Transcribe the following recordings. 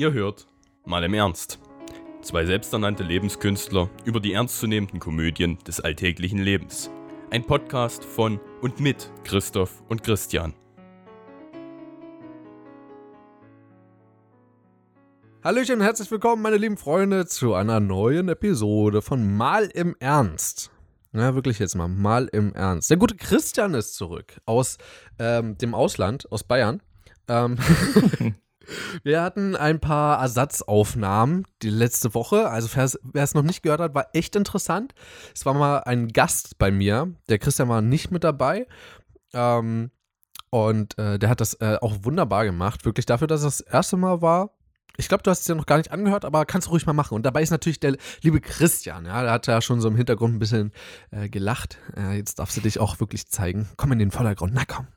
Ihr hört mal im Ernst. Zwei selbsternannte Lebenskünstler über die ernstzunehmenden Komödien des alltäglichen Lebens. Ein Podcast von und mit Christoph und Christian. Hallöchen und herzlich willkommen, meine lieben Freunde, zu einer neuen Episode von Mal im Ernst. Ja, wirklich jetzt mal, mal im Ernst. Der gute Christian ist zurück aus ähm, dem Ausland, aus Bayern. Ähm, wir hatten ein paar Ersatzaufnahmen die letzte Woche. Also wer es noch nicht gehört hat, war echt interessant. Es war mal ein Gast bei mir. Der Christian war nicht mit dabei. Ähm, und äh, der hat das äh, auch wunderbar gemacht. Wirklich dafür, dass es das erste Mal war, ich glaube, du hast es ja noch gar nicht angehört, aber kannst du ruhig mal machen. Und dabei ist natürlich der liebe Christian, ja, der hat ja schon so im Hintergrund ein bisschen äh, gelacht. Äh, jetzt darfst du dich auch wirklich zeigen. Komm in den Vordergrund. Na komm.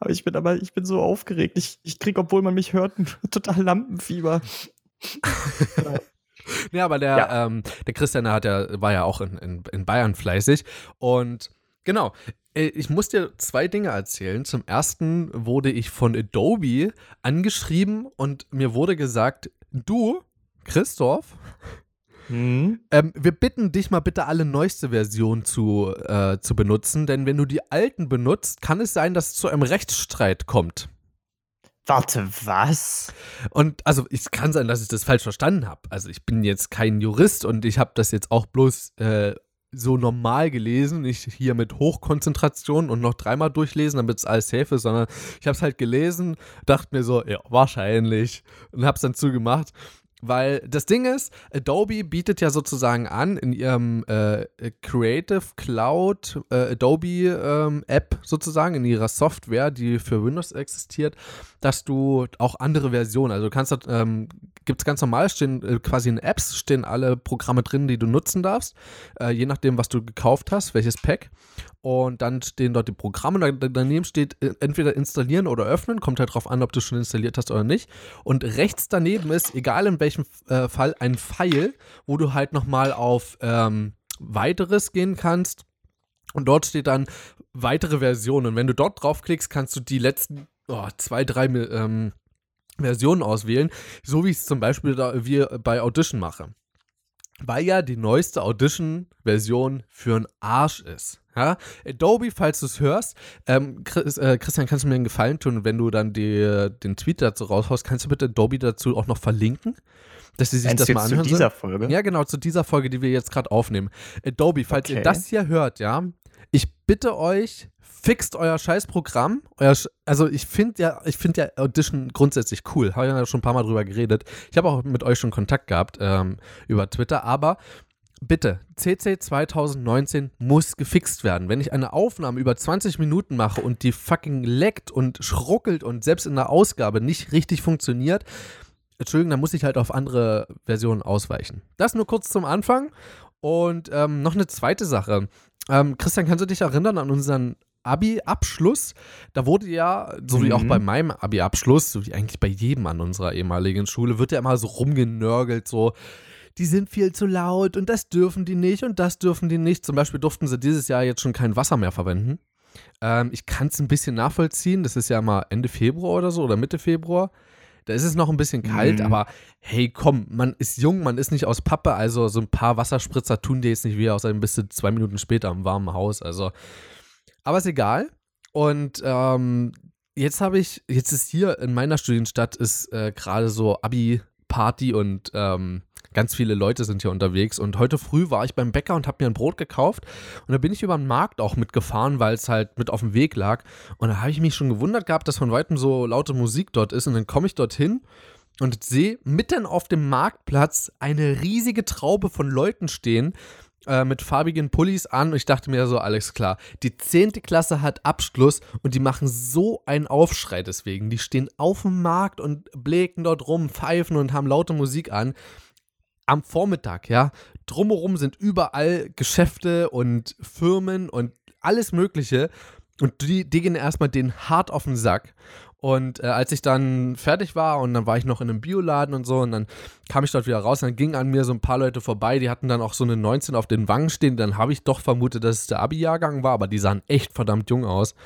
Aber ich bin aber, ich bin so aufgeregt. Ich, ich krieg, obwohl man mich hört, total Lampenfieber. ja, aber der, ja. Ähm, der Christian hat ja, war ja auch in, in, in Bayern fleißig. Und genau, äh, ich muss dir zwei Dinge erzählen. Zum ersten wurde ich von Adobe angeschrieben und mir wurde gesagt, du, Christoph, hm? ähm, wir bitten dich mal bitte alle neueste Version zu, äh, zu benutzen, denn wenn du die alten benutzt, kann es sein, dass es zu einem Rechtsstreit kommt. Warte, was? Und also es kann sein, dass ich das falsch verstanden habe. Also ich bin jetzt kein Jurist und ich habe das jetzt auch bloß äh, so normal gelesen, nicht hier mit Hochkonzentration und noch dreimal durchlesen, damit es alles safe ist, sondern ich habe es halt gelesen, dachte mir so, ja, wahrscheinlich und habe es dann zugemacht. Weil das Ding ist, Adobe bietet ja sozusagen an in ihrem äh, Creative Cloud äh, Adobe ähm, App sozusagen, in ihrer Software, die für Windows existiert, dass du auch andere Versionen, also du kannst ähm, gibt es ganz normal, stehen äh, quasi in Apps, stehen alle Programme drin, die du nutzen darfst, äh, je nachdem, was du gekauft hast, welches Pack. Und dann stehen dort die Programme, daneben steht äh, entweder installieren oder öffnen, kommt halt drauf an, ob du schon installiert hast oder nicht. Und rechts daneben ist, egal in welchem äh, Fall, ein Pfeil, wo du halt nochmal auf ähm, weiteres gehen kannst. Und dort steht dann weitere Versionen. Und wenn du dort draufklickst, kannst du die letzten oh, zwei, drei ähm, Versionen auswählen, so wie ich es zum Beispiel da, wie bei Audition mache. Weil ja die neueste Audition-Version für einen Arsch ist. Ja? Adobe, falls du es hörst, ähm, Chris, äh, Christian, kannst du mir einen Gefallen tun, wenn du dann die, den Tweet dazu raushaust, kannst du bitte Adobe dazu auch noch verlinken? Dass sie sich Meinst das mal anhören. Zu dieser Folge? Ja, genau, zu dieser Folge, die wir jetzt gerade aufnehmen. Adobe, falls okay. ihr das hier hört, ja, ich bitte euch, fixt euer Scheißprogramm. Euer Sch also ich finde ja, ich finde ja Audition grundsätzlich cool. Habe ja schon ein paar Mal drüber geredet. Ich habe auch mit euch schon Kontakt gehabt ähm, über Twitter, aber bitte, CC 2019 muss gefixt werden. Wenn ich eine Aufnahme über 20 Minuten mache und die fucking leckt und schruckelt und selbst in der Ausgabe nicht richtig funktioniert, Entschuldigung, dann muss ich halt auf andere Versionen ausweichen. Das nur kurz zum Anfang. Und ähm, noch eine zweite Sache. Ähm, Christian, kannst du dich erinnern an unseren Abi-Abschluss, da wurde ja, so wie auch mhm. bei meinem Abi-Abschluss, so wie eigentlich bei jedem an unserer ehemaligen Schule, wird ja immer so rumgenörgelt, so, die sind viel zu laut und das dürfen die nicht und das dürfen die nicht. Zum Beispiel durften sie dieses Jahr jetzt schon kein Wasser mehr verwenden. Ähm, ich kann es ein bisschen nachvollziehen, das ist ja mal Ende Februar oder so oder Mitte Februar. Da ist es noch ein bisschen kalt, mhm. aber hey, komm, man ist jung, man ist nicht aus Pappe, also so ein paar Wasserspritzer tun dir jetzt nicht weh, außer ein bisschen zwei Minuten später im warmen Haus. Also aber ist egal. Und ähm, jetzt habe ich, jetzt ist hier in meiner Studienstadt ist äh, gerade so Abi-Party und ähm, ganz viele Leute sind hier unterwegs. Und heute früh war ich beim Bäcker und habe mir ein Brot gekauft. Und da bin ich über den Markt auch mitgefahren, weil es halt mit auf dem Weg lag. Und da habe ich mich schon gewundert gehabt, dass von weitem so laute Musik dort ist. Und dann komme ich dorthin und sehe mitten auf dem Marktplatz eine riesige Traube von Leuten stehen, äh, mit farbigen Pullis an und ich dachte mir so, alles klar, die 10. Klasse hat Abschluss und die machen so einen Aufschrei deswegen. Die stehen auf dem Markt und bläken dort rum, pfeifen und haben laute Musik an. Am Vormittag, ja, drumherum sind überall Geschäfte und Firmen und alles Mögliche. Und die, die gehen erstmal den hart auf den Sack. Und äh, als ich dann fertig war und dann war ich noch in einem Bioladen und so und dann kam ich dort wieder raus und dann gingen an mir so ein paar Leute vorbei, die hatten dann auch so eine 19 auf den Wangen stehen. Dann habe ich doch vermutet, dass es der Abi-Jahrgang war, aber die sahen echt verdammt jung aus.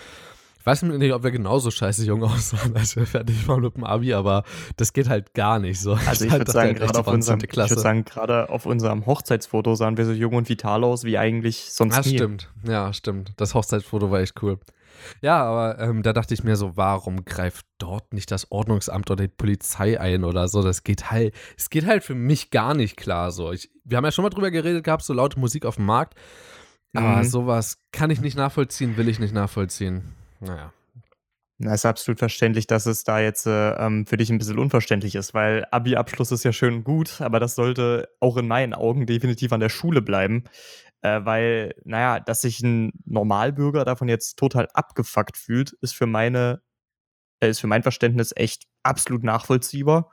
Ich weiß nicht, ob wir genauso scheiße jung aussahen, als wir fertig waren mit dem Abi, aber das geht halt gar nicht so. Also ich, würde sagen, gerade auf unserem, ich würde sagen, gerade auf unserem Hochzeitsfoto sahen wir so jung und vital aus, wie eigentlich sonst ja, nie. stimmt. Ja, stimmt. Das Hochzeitsfoto war echt cool. Ja, aber ähm, da dachte ich mir so, warum greift dort nicht das Ordnungsamt oder die Polizei ein oder so? Das geht halt, es geht halt für mich gar nicht klar so. Ich, wir haben ja schon mal drüber geredet gehabt, so laute Musik auf dem Markt. Aber mhm. sowas kann ich nicht nachvollziehen, will ich nicht nachvollziehen. Naja. Na, ist absolut verständlich, dass es da jetzt äh, ähm, für dich ein bisschen unverständlich ist, weil Abi-Abschluss ist ja schön und gut, aber das sollte auch in meinen Augen definitiv an der Schule bleiben. Äh, weil, naja, dass sich ein Normalbürger davon jetzt total abgefuckt fühlt, ist für meine, äh, ist für mein Verständnis echt absolut nachvollziehbar.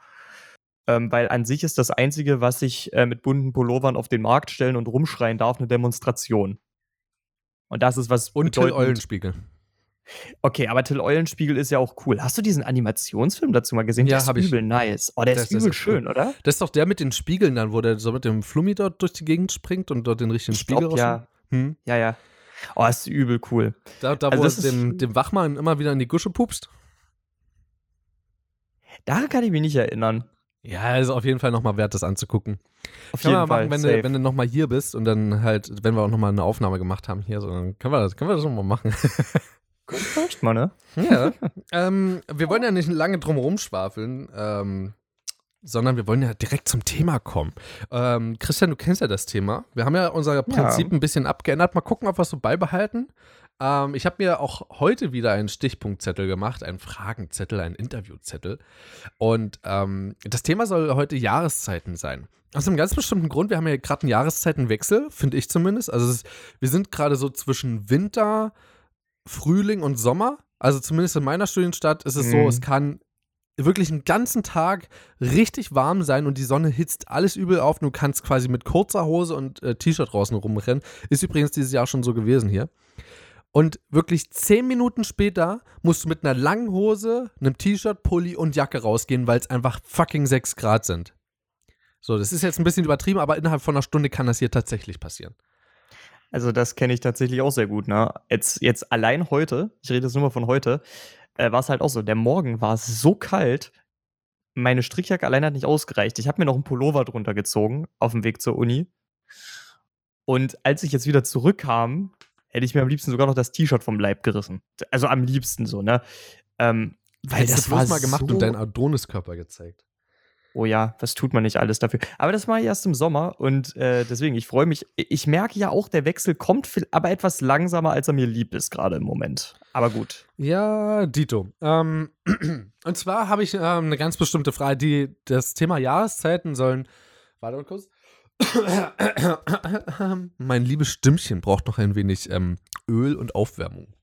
Ähm, weil an sich ist das Einzige, was ich äh, mit bunten Pullovern auf den Markt stellen und rumschreien darf, eine Demonstration. Und das ist was. Und Till Eulenspiegel. Okay, aber Till Eulenspiegel ist ja auch cool. Hast du diesen Animationsfilm dazu mal gesehen? Ja, habe ich. Übel nice. Oh, der das, ist übel schön, cool. oder? Das ist doch der mit den Spiegeln dann, wo der so mit dem Flummi dort durch die Gegend springt und dort den richtigen ich Spiegel glaub, ja. Hm? Ja, ja. Oh, ist übel cool. Da, da also wo er dem, dem Wachmann immer wieder in die Gusche pupst? Daran kann ich mich nicht erinnern. Ja, ist auf jeden Fall nochmal wert, das anzugucken. Auf jeden Fall. Machen, wenn, du, wenn du nochmal hier bist und dann halt, wenn wir auch nochmal eine Aufnahme gemacht haben hier, so, dann können wir das, können wir das nochmal machen. Vielleicht mal, ne? Ja. ähm, wir wollen ja nicht lange drum rumschwafeln, ähm, sondern wir wollen ja direkt zum Thema kommen. Ähm, Christian, du kennst ja das Thema. Wir haben ja unser Prinzip ja. ein bisschen abgeändert. Mal gucken, ob wir es so beibehalten. Ähm, ich habe mir auch heute wieder einen Stichpunktzettel gemacht, einen Fragenzettel, einen Interviewzettel. Und ähm, das Thema soll heute Jahreszeiten sein. Aus einem ganz bestimmten Grund, wir haben ja gerade einen Jahreszeitenwechsel, finde ich zumindest. Also ist, wir sind gerade so zwischen Winter, Frühling und Sommer. Also zumindest in meiner Studienstadt ist es mhm. so, es kann wirklich einen ganzen Tag richtig warm sein und die Sonne hitzt alles übel auf. Du kannst quasi mit kurzer Hose und äh, T-Shirt draußen rumrennen. Ist übrigens dieses Jahr schon so gewesen hier. Und wirklich zehn Minuten später musst du mit einer langen Hose, einem T-Shirt, Pulli und Jacke rausgehen, weil es einfach fucking 6 Grad sind. So, das ist jetzt ein bisschen übertrieben, aber innerhalb von einer Stunde kann das hier tatsächlich passieren. Also, das kenne ich tatsächlich auch sehr gut. Ne? Jetzt, jetzt allein heute, ich rede jetzt nur mal von heute, äh, war es halt auch so. Der Morgen war so kalt, meine Strickjacke allein hat nicht ausgereicht. Ich habe mir noch einen Pullover drunter gezogen auf dem Weg zur Uni. Und als ich jetzt wieder zurückkam, hätte ich mir am liebsten sogar noch das T-Shirt vom Leib gerissen. Also am liebsten so, ne? Ähm, weil Hättest das war mal gemacht so und deinen Adoniskörper gezeigt. Oh ja, was tut man nicht alles dafür? Aber das ich erst im Sommer und äh, deswegen, ich freue mich. Ich merke ja auch, der Wechsel kommt, aber etwas langsamer, als er mir lieb ist, gerade im Moment. Aber gut. Ja, Dito. Ähm, und zwar habe ich ähm, eine ganz bestimmte Frage, die das Thema Jahreszeiten sollen. Warte mal kurz. mein liebes Stimmchen braucht noch ein wenig ähm, Öl und Aufwärmung.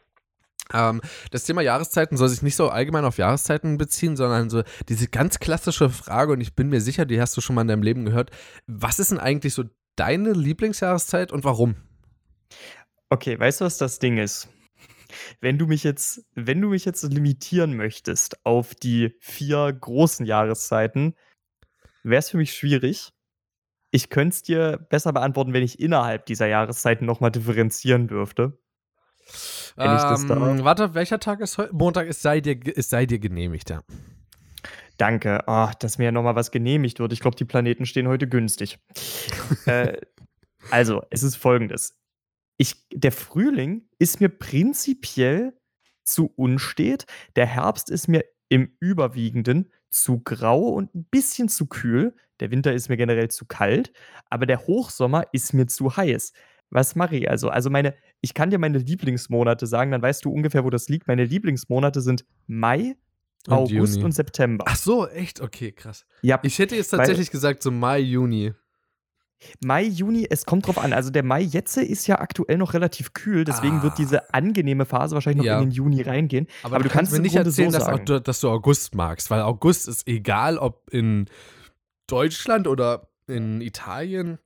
Ähm, das Thema Jahreszeiten soll sich nicht so allgemein auf Jahreszeiten beziehen, sondern so diese ganz klassische Frage, und ich bin mir sicher, die hast du schon mal in deinem Leben gehört. Was ist denn eigentlich so deine Lieblingsjahreszeit und warum? Okay, weißt du, was das Ding ist? Wenn du mich jetzt, wenn du mich jetzt limitieren möchtest auf die vier großen Jahreszeiten, wäre es für mich schwierig. Ich könnte es dir besser beantworten, wenn ich innerhalb dieser Jahreszeiten nochmal differenzieren dürfte. Ähm, warte, welcher Tag ist heute? Montag, es sei dir, es sei dir genehmigt, ja. Danke. Oh, dass mir ja nochmal was genehmigt wird. Ich glaube, die Planeten stehen heute günstig. äh, also, es ist folgendes. Ich, der Frühling ist mir prinzipiell zu unstet. Der Herbst ist mir im Überwiegenden zu grau und ein bisschen zu kühl. Der Winter ist mir generell zu kalt. Aber der Hochsommer ist mir zu heiß. Was mache ich also? Also meine, ich kann dir meine Lieblingsmonate sagen, dann weißt du ungefähr, wo das liegt. Meine Lieblingsmonate sind Mai, und August Juni. und September. Ach so, echt? Okay, krass. Ja. Ich hätte jetzt tatsächlich gesagt so Mai, Juni. Mai, Juni, es kommt drauf an. Also der Mai jetzt ist ja aktuell noch relativ kühl, deswegen ah. wird diese angenehme Phase wahrscheinlich noch ja. in den Juni reingehen. Aber, Aber du, kannst, kannst mir nicht erzählen, so dass, du, dass, du, August magst, weil August ist egal, ob in Deutschland oder in Italien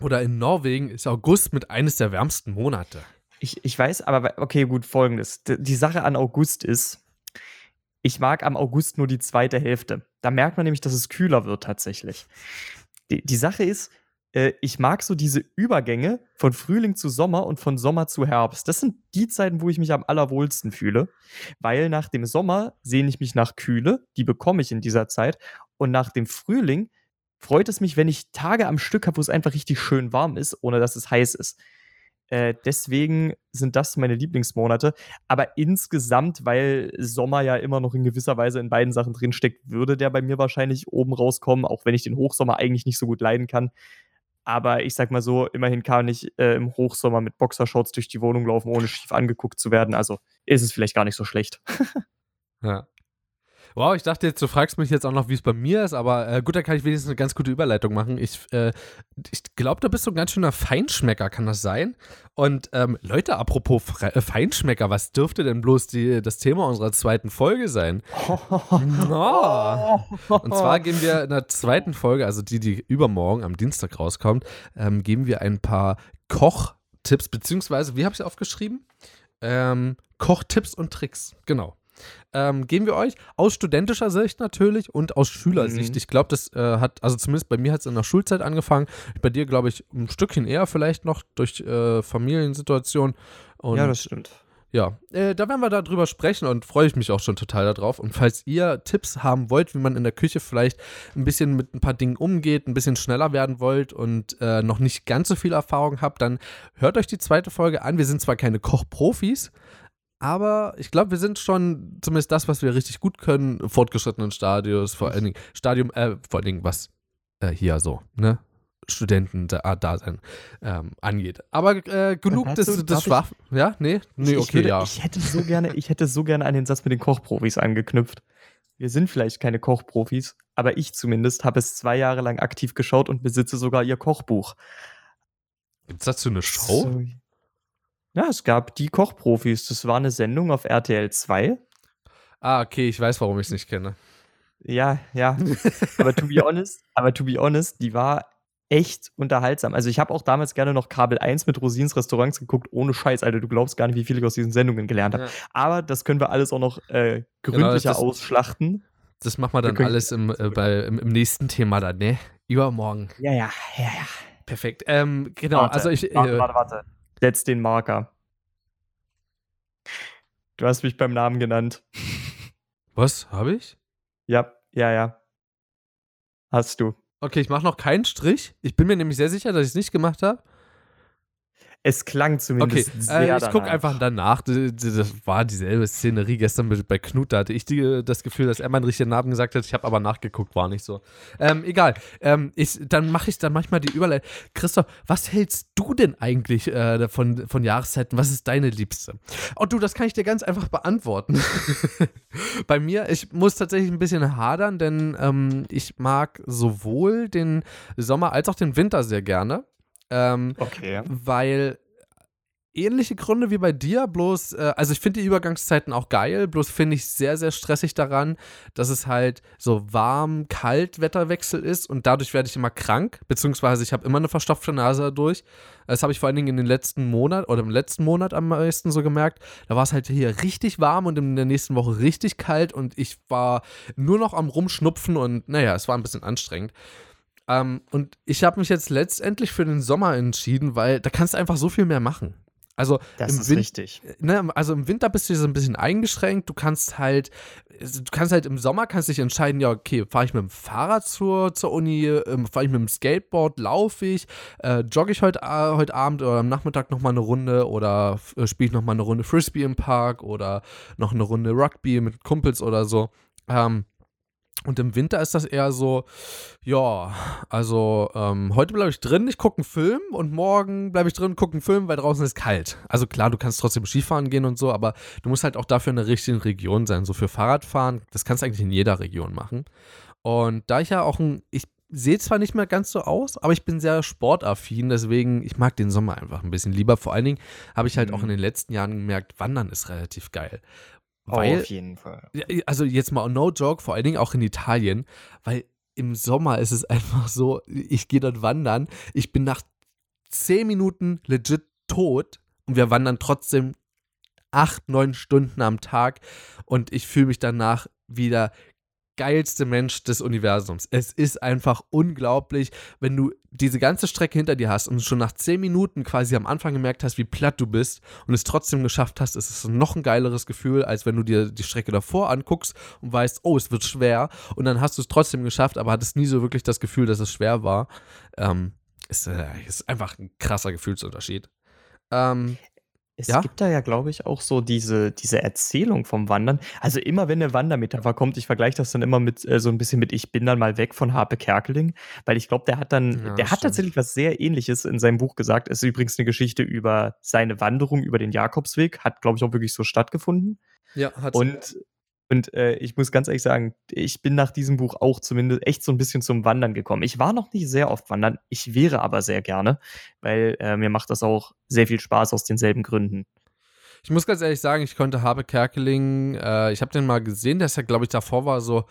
oder in Norwegen ist August mit eines der wärmsten Monate. Ich, ich weiß, aber okay, gut, folgendes. Die Sache an August ist, ich mag am August nur die zweite Hälfte. Da merkt man nämlich, dass es kühler wird tatsächlich. Die, die Sache ist, äh, ich mag so diese Übergänge von Frühling zu Sommer und von Sommer zu Herbst. Das sind die Zeiten, wo ich mich am allerwohlsten fühle, weil nach dem Sommer sehne ich mich nach Kühle, die bekomme ich in dieser Zeit. Und nach dem Frühling freut es mich, wenn ich Tage am Stück habe, wo es einfach richtig schön warm ist, ohne dass es heiß ist. Äh, deswegen sind das meine Lieblingsmonate. Aber insgesamt, weil Sommer ja immer noch in gewisser Weise in beiden Sachen drinsteckt, würde der bei mir wahrscheinlich oben rauskommen, auch wenn ich den Hochsommer eigentlich nicht so gut leiden kann. Aber ich sag mal so, immerhin kann ich äh, im Hochsommer mit Boxershorts durch die Wohnung laufen, ohne schief angeguckt zu werden. Also ist es vielleicht gar nicht so schlecht. ja. Wow, ich dachte jetzt, du fragst mich jetzt auch noch, wie es bei mir ist, aber äh, gut, da kann ich wenigstens eine ganz gute Überleitung machen. Ich, äh, ich glaube, da bist du ein ganz schöner Feinschmecker, kann das sein? Und ähm, Leute, apropos Fre äh, Feinschmecker, was dürfte denn bloß die, das Thema unserer zweiten Folge sein? oh. Und zwar gehen wir in der zweiten Folge, also die, die übermorgen am Dienstag rauskommt, ähm, geben wir ein paar Kochtipps, beziehungsweise, wie habe ich es aufgeschrieben? Ähm, Kochtipps und Tricks, genau ähm, geben wir euch aus studentischer Sicht natürlich und aus Schülersicht. Mhm. Ich glaube, das äh, hat, also zumindest bei mir hat es in der Schulzeit angefangen. Bei dir, glaube ich, ein Stückchen eher vielleicht noch durch äh, Familiensituation. Und, ja, das stimmt. Ja, äh, da werden wir darüber sprechen und freue ich mich auch schon total darauf. Und falls ihr Tipps haben wollt, wie man in der Küche vielleicht ein bisschen mit ein paar Dingen umgeht, ein bisschen schneller werden wollt und äh, noch nicht ganz so viel Erfahrung habt, dann hört euch die zweite Folge an. Wir sind zwar keine Kochprofis, aber ich glaube, wir sind schon zumindest das, was wir richtig gut können, fortgeschrittenen Stadios, vor allen Dingen, Stadium, äh, vor allen Dingen, was äh, hier so, ne? Studenten-Dasein ähm, angeht. Aber äh, genug des, des Schwach. Ja? Nee? Nee, okay, würde, ja. Ich hätte so gerne, ich hätte so gerne an den Satz mit den Kochprofis angeknüpft. Wir sind vielleicht keine Kochprofis, aber ich zumindest habe es zwei Jahre lang aktiv geschaut und besitze sogar ihr Kochbuch. Gibt es dazu eine Show? So, ja, es gab die Kochprofis. Das war eine Sendung auf RTL 2. Ah, okay, ich weiß, warum ich es nicht kenne. Ja, ja. aber to be honest, aber to be honest, die war echt unterhaltsam. Also ich habe auch damals gerne noch Kabel 1 mit Rosins Restaurants geguckt, ohne Scheiß, Alter. Du glaubst gar nicht, wie viel ich aus diesen Sendungen gelernt habe. Ja. Aber das können wir alles auch noch äh, gründlicher genau, ausschlachten. Das machen wir dann wir alles im, äh, bei, im, im, nächsten Thema dann, ne? Übermorgen. Ja, ja, ja, ja. Perfekt. Ähm, genau, warte, also ich. Warte, äh, warte, warte. Setz den Marker. Du hast mich beim Namen genannt. Was? Habe ich? Ja, ja, ja. Hast du. Okay, ich mache noch keinen Strich. Ich bin mir nämlich sehr sicher, dass ich es nicht gemacht habe. Es klang zumindest okay, sehr äh, ich gucke einfach danach. Das war dieselbe Szenerie gestern bei Knut. Da hatte ich die, das Gefühl, dass er meinen richtigen Namen gesagt hat. Ich habe aber nachgeguckt, war nicht so. Ähm, egal. Ähm, ich, dann mache ich dann manchmal die Überleitung. Christoph, was hältst du denn eigentlich äh, von, von Jahreszeiten? Was ist deine Liebste? Oh, du, das kann ich dir ganz einfach beantworten. bei mir, ich muss tatsächlich ein bisschen hadern, denn ähm, ich mag sowohl den Sommer als auch den Winter sehr gerne. Ähm, okay. Weil ähnliche Gründe wie bei dir, bloß, äh, also ich finde die Übergangszeiten auch geil, bloß finde ich sehr, sehr stressig daran, dass es halt so warm, kalt Wetterwechsel ist und dadurch werde ich immer krank, beziehungsweise ich habe immer eine verstopfte Nase dadurch. Das habe ich vor allen Dingen in den letzten Monat oder im letzten Monat am meisten so gemerkt. Da war es halt hier richtig warm und in der nächsten Woche richtig kalt und ich war nur noch am Rumschnupfen und naja, es war ein bisschen anstrengend. Ähm, und ich habe mich jetzt letztendlich für den Sommer entschieden, weil da kannst du einfach so viel mehr machen. Also das ist Win richtig. Ne, also im Winter bist du so ein bisschen eingeschränkt. Du kannst halt, du kannst halt im Sommer kannst dich entscheiden, ja, okay, fahre ich mit dem Fahrrad zur, zur Uni, ähm, fahre ich mit dem Skateboard, laufe ich, äh, jogge ich heute, äh, heute Abend oder am Nachmittag nochmal eine Runde oder äh, spiele ich nochmal eine Runde Frisbee im Park oder noch eine Runde Rugby mit Kumpels oder so. Ähm, und im Winter ist das eher so, ja, also ähm, heute bleibe ich drin, ich gucke einen Film und morgen bleibe ich drin, gucke einen Film, weil draußen ist kalt. Also klar, du kannst trotzdem Skifahren gehen und so, aber du musst halt auch dafür in der richtigen Region sein. So für Fahrradfahren, das kannst du eigentlich in jeder Region machen. Und da ich ja auch ein, ich sehe zwar nicht mehr ganz so aus, aber ich bin sehr sportaffin, deswegen, ich mag den Sommer einfach ein bisschen lieber. Vor allen Dingen habe ich halt mhm. auch in den letzten Jahren gemerkt, Wandern ist relativ geil. Weil, auf jeden Fall. Also jetzt mal no joke, vor allen Dingen auch in Italien, weil im Sommer ist es einfach so, ich gehe dort wandern, ich bin nach zehn Minuten legit tot und wir wandern trotzdem acht, neun Stunden am Tag und ich fühle mich danach wieder geilste Mensch des Universums. Es ist einfach unglaublich, wenn du diese ganze Strecke hinter dir hast und schon nach zehn Minuten quasi am Anfang gemerkt hast, wie platt du bist und es trotzdem geschafft hast, ist es noch ein geileres Gefühl, als wenn du dir die Strecke davor anguckst und weißt, oh, es wird schwer und dann hast du es trotzdem geschafft, aber hattest nie so wirklich das Gefühl, dass es schwer war. Ähm, ist, äh, ist einfach ein krasser Gefühlsunterschied. Ähm, Es Ja? gibt da ja, glaube ich, auch so diese, diese Erzählung vom Wandern. Also immer, wenn eine Wandermetapher kommt, ich vergleiche das dann immer mit äh, so ein bisschen mit Ich bin dann mal weg von Harpe Kerkeling, weil ich glaube, der hat dann, Ja, der hat stimmt. tatsächlich was sehr ähnliches in seinem Buch gesagt. Es ist übrigens eine Geschichte über seine Wanderung über den Jakobsweg, hat, glaube ich, auch wirklich so stattgefunden. ja, hat Und, und äh, ich muss ganz ehrlich sagen, ich bin nach diesem Buch auch zumindest echt so ein bisschen zum Wandern gekommen. Ich war noch nicht sehr oft wandern, ich wäre aber sehr gerne, weil äh, mir macht das auch sehr viel Spaß aus denselben Gründen. Ich muss ganz ehrlich sagen, ich konnte Habe Kerkeling, äh, ich habe den mal gesehen, der ist ja, glaube ich, davor war so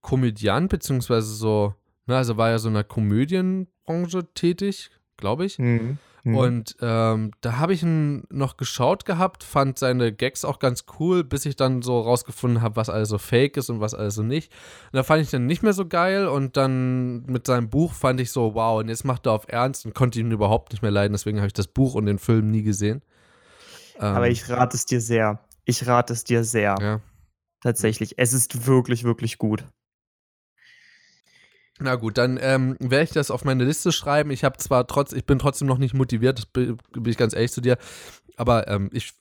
Komödiant, beziehungsweise so, ne, also war ja so in der Komödienbranche tätig, glaube ich. Mhm. Mhm. Und ähm, da habe ich ihn noch geschaut gehabt, fand seine Gags auch ganz cool, bis ich dann so rausgefunden habe, was alles so fake ist und was alles so nicht. Und da fand ich dann nicht mehr so geil und dann mit seinem Buch fand ich so, wow, und jetzt macht er auf Ernst und konnte ihn überhaupt nicht mehr leiden, deswegen habe ich das Buch und den Film nie gesehen. Ähm, aber ich rate es dir sehr. Ich rate es dir sehr. Ja. Tatsächlich. Es ist wirklich, wirklich gut. Na gut, dann ähm, werde ich das auf meine Liste schreiben. Ich habe zwar trotz, ich bin trotzdem noch nicht motiviert, das bin, ich ganz ehrlich zu dir, aber ähm, ich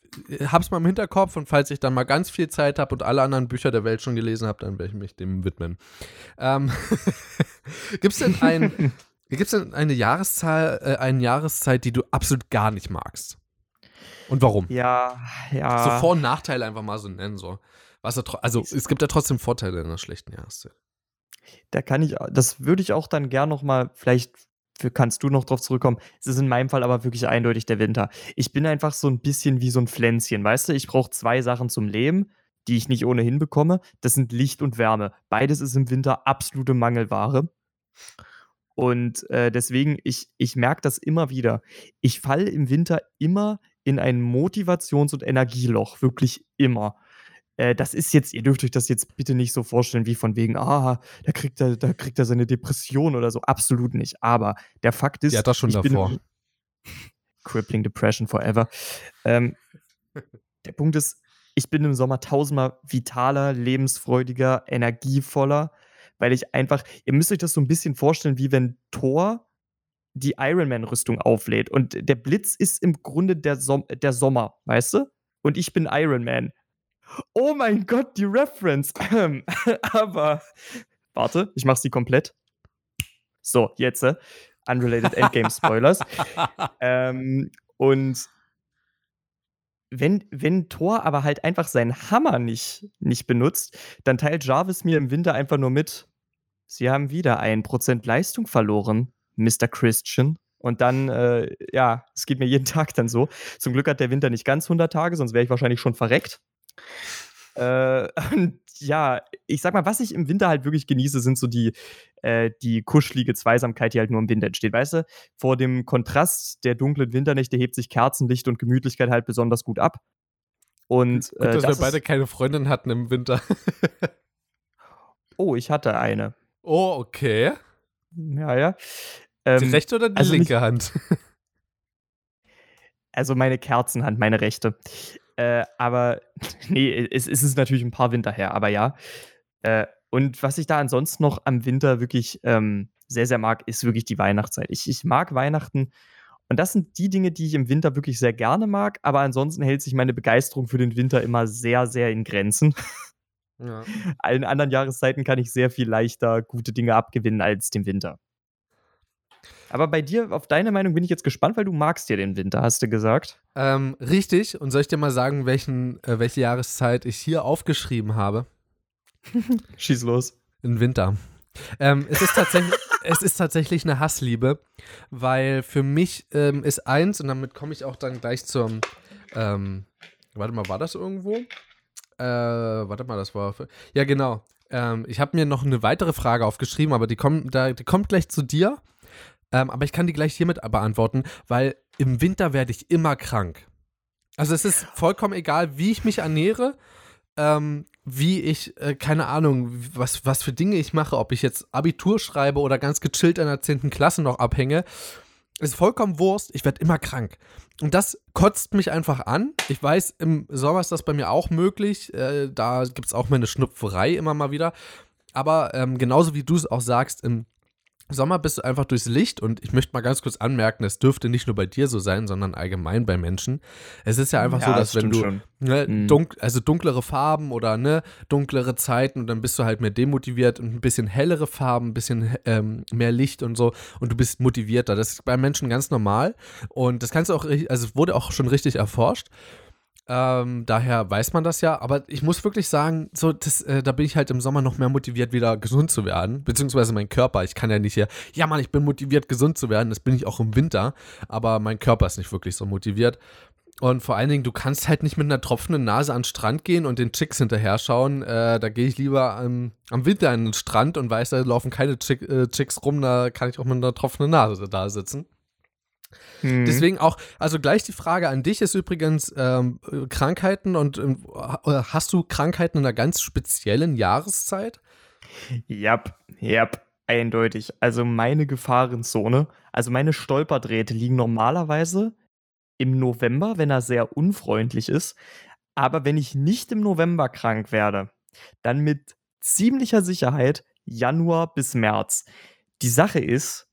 habe es mal im Hinterkopf und falls ich dann mal ganz viel Zeit habe und alle anderen Bücher der Welt schon gelesen habe, dann werde ich mich dem widmen. Ähm, Gibt es denn, ein, gibt's denn eine Jahreszahl, äh, eine Jahreszeit, die du absolut gar nicht magst? Und warum? Ja, ja. So Vor- und Nachteile einfach mal so nennen. So. Was also es gibt ja trotzdem Vorteile in einer schlechten Jahreszeit. Da kann ich, das würde ich auch dann gern noch mal, vielleicht kannst du noch drauf zurückkommen. Es ist in meinem Fall aber wirklich eindeutig der Winter. Ich bin einfach so ein bisschen wie so ein Pflänzchen, weißt du? Ich brauche zwei Sachen zum Leben, die ich nicht ohnehin bekomme. Das sind Licht und Wärme. Beides ist im Winter absolute Mangelware. Und äh, deswegen, ich, ich merke das immer wieder. Ich falle im Winter immer in ein Motivations- und Energieloch. Wirklich immer. Äh, das ist jetzt, ihr dürft euch das jetzt bitte nicht so vorstellen, wie von wegen, ah, da kriegt er, da kriegt er seine Depression oder so. Absolut nicht. Aber der Fakt ist, hat das schon ich bin- davor. Crippling Depression forever. Ähm, der Punkt ist, ich bin im Sommer tausendmal vitaler, lebensfreudiger, energievoller, weil ich einfach, ihr müsst euch das so ein bisschen vorstellen, wie wenn Thor die Ironman-Rüstung auflädt und der Blitz ist im Grunde der, Som der Sommer, weißt du? Und ich bin Iron Man. Oh mein Gott, die Reference. Aber, warte, ich mach sie komplett. So, jetzt, äh, unrelated Endgame Spoilers. ähm, und wenn, wenn Thor aber halt einfach seinen Hammer nicht, nicht benutzt, dann teilt Jarvis mir im Winter einfach nur mit, sie haben wieder ein Prozent Leistung verloren, Mr. Christian. Und dann, äh, ja, es geht mir jeden Tag dann so. Zum Glück hat der Winter nicht ganz 100 Tage, sonst wäre ich wahrscheinlich schon verreckt. Äh, und ja, ich sag mal, was ich im Winter halt wirklich genieße, sind so die, äh, die kuschelige Zweisamkeit, die halt nur im Winter entsteht. Weißt du, vor dem Kontrast der dunklen Winternächte hebt sich Kerzenlicht und Gemütlichkeit halt besonders gut ab. Und Gut, äh, dass das wir beide keine Freundin hatten im Winter. oh, ich hatte eine. oh, okay. Ja, ja. Die Ähm, rechte oder die also linke Hand? also meine Kerzenhand, meine rechte. Äh, aber nee, es, es ist natürlich ein paar Winter her, aber ja. Äh, und was ich da ansonsten noch am Winter wirklich ähm, sehr, sehr mag, ist wirklich die Weihnachtszeit. Ich, ich mag Weihnachten. Und das sind die Dinge, die ich im Winter wirklich sehr gerne mag, aber ansonsten hält sich meine Begeisterung für den Winter immer sehr, sehr in Grenzen. ja. Allen anderen Jahreszeiten kann ich sehr viel leichter gute Dinge abgewinnen als dem Winter. Aber bei dir, auf deine Meinung bin ich jetzt gespannt, weil du magst ja den Winter, hast du gesagt. ähm, richtig. Und soll ich dir mal sagen, welchen, äh, welche Jahreszeit ich hier aufgeschrieben habe? Schieß los. Im Winter. Ähm, es, ist tatsächlich, es ist tatsächlich eine Hassliebe, weil für mich ähm, ist eins, und damit komme ich auch dann gleich zum, ähm, warte mal, war das irgendwo? Äh, warte mal, das war, für, ja genau. Ähm, ich habe mir noch eine weitere Frage aufgeschrieben, aber die, kommt da, die kommt gleich zu dir. Ähm, aber ich kann die gleich hiermit beantworten, weil im Winter werde ich immer krank. Also es ist vollkommen egal, wie ich mich ernähre. Ähm, wie ich, äh, keine Ahnung, was, was für Dinge ich mache, ob ich jetzt Abitur schreibe oder ganz gechillt in der 10. Klasse noch abhänge, ist vollkommen Wurst. Ich werde immer krank. Und das kotzt mich einfach an. Ich weiß, im Sommer ist das bei mir auch möglich. Äh, da gibt es auch meine Schnupferei immer mal wieder. Aber ähm, genauso wie du es auch sagst, im Sommer bist du einfach durchs Licht und ich möchte mal ganz kurz anmerken, es dürfte nicht nur bei dir so sein, sondern allgemein bei Menschen. Es ist ja einfach ja, so, dass das wenn du ne, mhm. dunk, also dunklere Farben oder ne, dunklere Zeiten und dann bist du halt mehr demotiviert und ein bisschen hellere Farben, ein bisschen ähm, mehr Licht und so und du bist motivierter. Das ist bei Menschen ganz normal und das kannst du auch, also es wurde auch schon richtig erforscht. Ähm, daher weiß man das ja. Aber ich muss wirklich sagen, so, das, äh, da bin ich halt im Sommer noch mehr motiviert, wieder gesund zu werden. Beziehungsweise mein Körper. Ich kann ja nicht hier, ja Mann, ich bin motiviert, gesund zu werden. Das bin ich auch im Winter. Aber mein Körper ist nicht wirklich so motiviert. Und vor allen Dingen, du kannst halt nicht mit einer tropfenden Nase an den Strand gehen und den Chicks hinterher schauen. Äh, da gehe ich lieber ähm, am Winter an den Strand und weiß, da laufen keine Chick, äh, Chicks rum. Da kann ich auch mit einer tropfenden Nase da sitzen. Mhm. Deswegen auch, also gleich die Frage an dich ist übrigens ähm, Krankheiten und äh, hast du Krankheiten in einer ganz speziellen Jahreszeit? Ja, ja, eindeutig. Also meine Gefahrenzone, also meine Stolperdrähte liegen normalerweise im November, wenn er sehr unfreundlich ist. Aber wenn ich nicht im November krank werde, dann mit ziemlicher Sicherheit Januar bis März. Die Sache ist,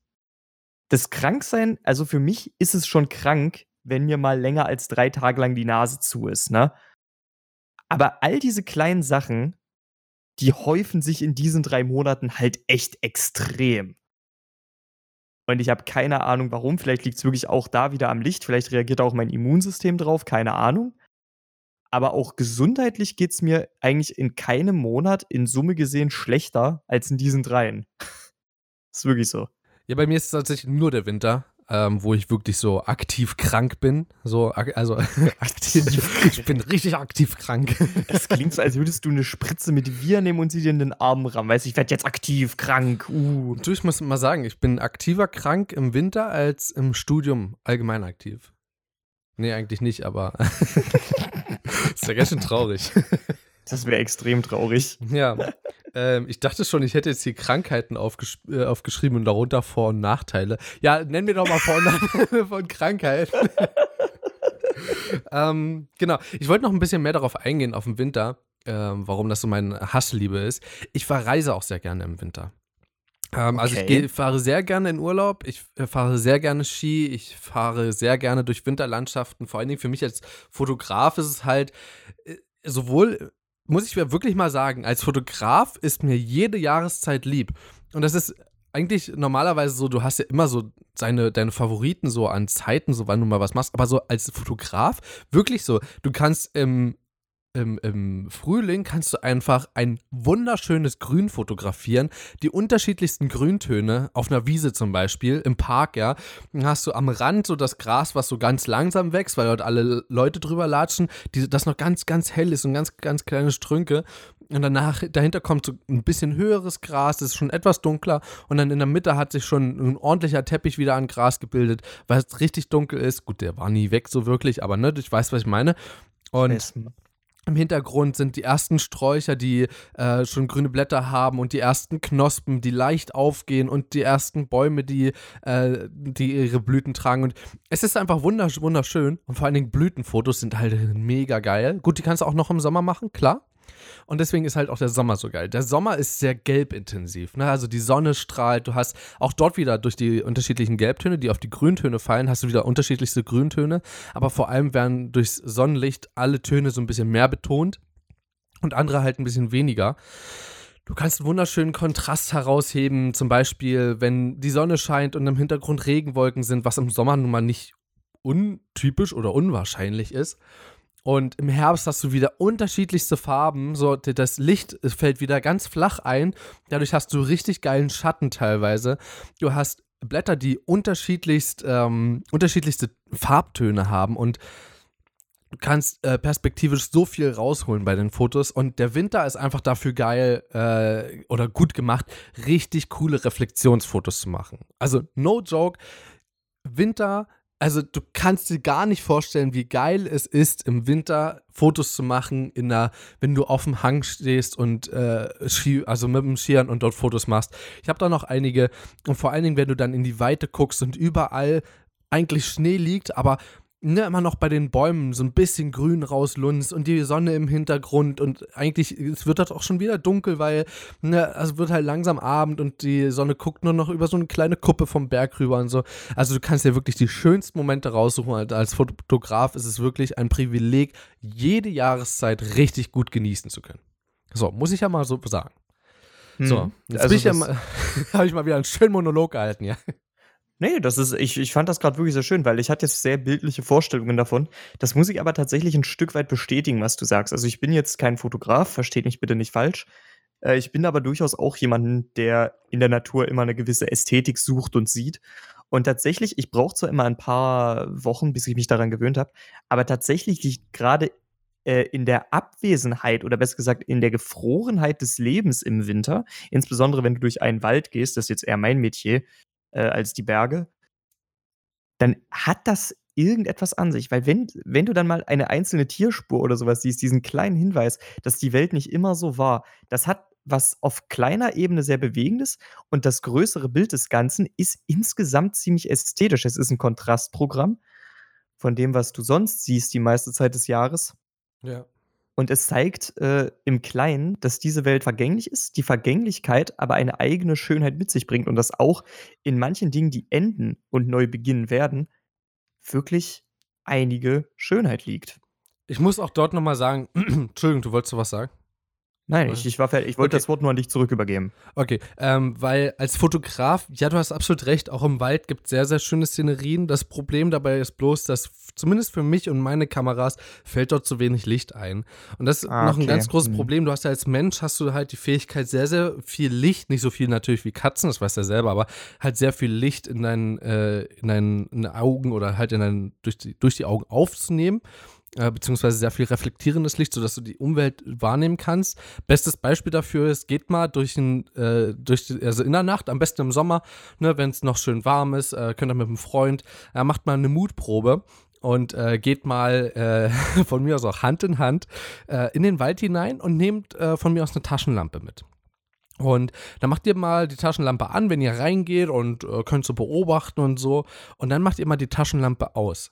das Kranksein, also für mich ist es schon krank, wenn mir mal länger als drei Tage lang die Nase zu ist, ne? Aber all diese kleinen Sachen, die häufen sich in diesen drei Monaten halt echt extrem. Und ich habe keine Ahnung warum. Vielleicht liegt es wirklich auch da wieder am Licht. Vielleicht reagiert auch mein Immunsystem drauf. Keine Ahnung. Aber auch gesundheitlich geht es mir eigentlich in keinem Monat in Summe gesehen schlechter als in diesen dreien. ist wirklich so. Ja, bei mir ist es tatsächlich nur der Winter, ähm, wo ich wirklich so aktiv krank bin. So, also aktiv, ich bin richtig aktiv krank. Das klingt so, als würdest du eine Spritze mit Viren nehmen und sie dir in den Arm rammen. Weißt du, ich werde jetzt aktiv krank. Uh. Du, ich muss mal sagen, ich bin aktiver krank im Winter als im Studium allgemein aktiv. Nee, eigentlich nicht, aber ist ja ganz schön traurig. Das wäre extrem traurig. Ja. Ähm, ich dachte schon, ich hätte jetzt hier Krankheiten aufgesch äh, aufgeschrieben und darunter Vor- und Nachteile. Ja, nenn mir doch mal Vor- und Nachteile von Krankheiten. ähm, genau. Ich wollte noch ein bisschen mehr darauf eingehen, auf den Winter, ähm, warum das so meine Hassliebe ist. Ich verreise auch sehr gerne im Winter. Ähm, okay. Also ich geh, fahre sehr gerne in Urlaub, ich äh, fahre sehr gerne Ski, ich fahre sehr gerne durch Winterlandschaften. Vor allen Dingen für mich als Fotograf ist es halt äh, sowohl muss ich mir wirklich mal sagen, als Fotograf ist mir jede Jahreszeit lieb. Und das ist eigentlich normalerweise so, du hast ja immer so seine, deine Favoriten so an Zeiten, so wann du mal was machst, aber so als Fotograf wirklich so, du kannst im im, im Frühling kannst du einfach ein wunderschönes Grün fotografieren. Die unterschiedlichsten Grüntöne auf einer Wiese zum Beispiel, im Park, ja. Dann hast du am Rand so das Gras, was so ganz langsam wächst, weil dort alle Leute drüber latschen, die, das noch ganz, ganz hell ist und ganz, ganz kleine Strünke. Und danach, dahinter kommt so ein bisschen höheres Gras, das ist schon etwas dunkler. Und dann in der Mitte hat sich schon ein ordentlicher Teppich wieder an Gras gebildet, weil es richtig dunkel ist. Gut, der war nie weg so wirklich, aber ne, ich weiß, was ich meine. Und im Hintergrund sind die ersten Sträucher, die äh, schon grüne Blätter haben und die ersten Knospen, die leicht aufgehen und die ersten Bäume, die, äh, die ihre Blüten tragen. Und es ist einfach wunderschön. Und vor allen Dingen Blütenfotos sind halt mega geil. Gut, die kannst du auch noch im Sommer machen, klar. Und deswegen ist halt auch der Sommer so geil. Der Sommer ist sehr gelbintensiv. Ne? Also die Sonne strahlt. Du hast auch dort wieder durch die unterschiedlichen Gelbtöne, die auf die Grüntöne fallen, hast du wieder unterschiedlichste Grüntöne. Aber vor allem werden durchs Sonnenlicht alle Töne so ein bisschen mehr betont und andere halt ein bisschen weniger. Du kannst einen wunderschönen Kontrast herausheben, zum Beispiel, wenn die Sonne scheint und im Hintergrund Regenwolken sind, was im Sommer nun mal nicht untypisch oder unwahrscheinlich ist. Und im Herbst hast du wieder unterschiedlichste Farben. So, das Licht fällt wieder ganz flach ein. Dadurch hast du richtig geilen Schatten teilweise. Du hast Blätter, die unterschiedlichst, ähm, unterschiedlichste Farbtöne haben und du kannst äh, perspektivisch so viel rausholen bei den Fotos. Und der Winter ist einfach dafür geil äh, oder gut gemacht, richtig coole Reflexionsfotos zu machen. Also, no joke, Winter also du kannst dir gar nicht vorstellen, wie geil es ist, im Winter Fotos zu machen, in einer, wenn du auf dem Hang stehst und äh, Ski, also mit dem Skiern und dort Fotos machst. Ich habe da noch einige und vor allen Dingen, wenn du dann in die Weite guckst und überall eigentlich Schnee liegt, aber ne, immer noch bei den Bäumen so ein bisschen grün rauslunzt und die Sonne im Hintergrund und eigentlich, es wird halt auch schon wieder dunkel, weil ne, also wird halt langsam Abend und die Sonne guckt nur noch über so eine kleine Kuppe vom Berg rüber und so. Also du kannst dir wirklich die schönsten Momente raussuchen. Und als Fotograf ist es wirklich ein Privileg, jede Jahreszeit richtig gut genießen zu können. So, muss ich ja mal so sagen. So, Mhm. jetzt Also das- habe ich mal wieder einen schönen Monolog gehalten, ja. Nee, das ist, ich, ich fand das gerade wirklich sehr schön, weil ich hatte jetzt sehr bildliche Vorstellungen davon. Das muss ich aber tatsächlich ein Stück weit bestätigen, was du sagst. Also ich bin jetzt kein Fotograf, versteht mich bitte nicht falsch. Äh, ich bin aber durchaus auch jemanden, der in der Natur immer eine gewisse Ästhetik sucht und sieht. Und tatsächlich, ich brauche zwar immer ein paar Wochen, bis ich mich daran gewöhnt habe, aber tatsächlich liegt gerade äh, in der Abwesenheit oder besser gesagt in der Gefrorenheit des Lebens im Winter, insbesondere wenn du durch einen Wald gehst, das ist jetzt eher mein Metier, äh, als die Berge, dann hat das irgendetwas an sich. Weil wenn, wenn du dann mal eine einzelne Tierspur oder sowas siehst, diesen kleinen Hinweis, dass die Welt nicht immer so war, das hat was auf kleiner Ebene sehr Bewegendes und das größere Bild des Ganzen ist insgesamt ziemlich ästhetisch. Es ist ein Kontrastprogramm von dem, was du sonst siehst die meiste Zeit des Jahres. Ja. Und es zeigt äh, im Kleinen, dass diese Welt vergänglich ist, die Vergänglichkeit aber eine eigene Schönheit mit sich bringt und dass auch in manchen Dingen, die enden und neu beginnen werden, wirklich einige Schönheit liegt. Ich muss auch dort nochmal sagen, Entschuldigung, du wolltest was sagen? Nein, ich, ich war fertig. Ich wollte Okay. das Wort nur an dich zurück übergeben. Okay, ähm, weil als Fotograf, ja, du hast absolut recht, auch im Wald gibt es sehr, sehr schöne Szenerien. Das Problem dabei ist bloß, dass zumindest für mich und meine Kameras fällt dort zu wenig Licht ein. Und das ist Ah, noch ein okay. ganz großes Hm. Problem. Du hast ja als Mensch, hast du halt die Fähigkeit, sehr, sehr viel Licht, nicht so viel natürlich wie Katzen, das weißt du ja selber, aber halt sehr viel Licht in deinen, äh, in deinen, in Augen oder halt in deinen, durch die, durch die Augen aufzunehmen. Äh, beziehungsweise sehr viel reflektierendes Licht, sodass du die Umwelt wahrnehmen kannst. Bestes Beispiel dafür ist, geht mal durch, ein, äh, durch die, also in der Nacht, am besten im Sommer, ne, wenn es noch schön warm ist, äh, könnt ihr mit einem Freund, äh, macht mal eine Mutprobe und äh, geht mal äh, von mir aus auch Hand in Hand äh, in den Wald hinein und nehmt äh, von mir aus eine Taschenlampe mit. Und dann macht ihr mal die Taschenlampe an, wenn ihr reingeht und äh, könnt so beobachten und so. Und dann macht ihr mal die Taschenlampe aus.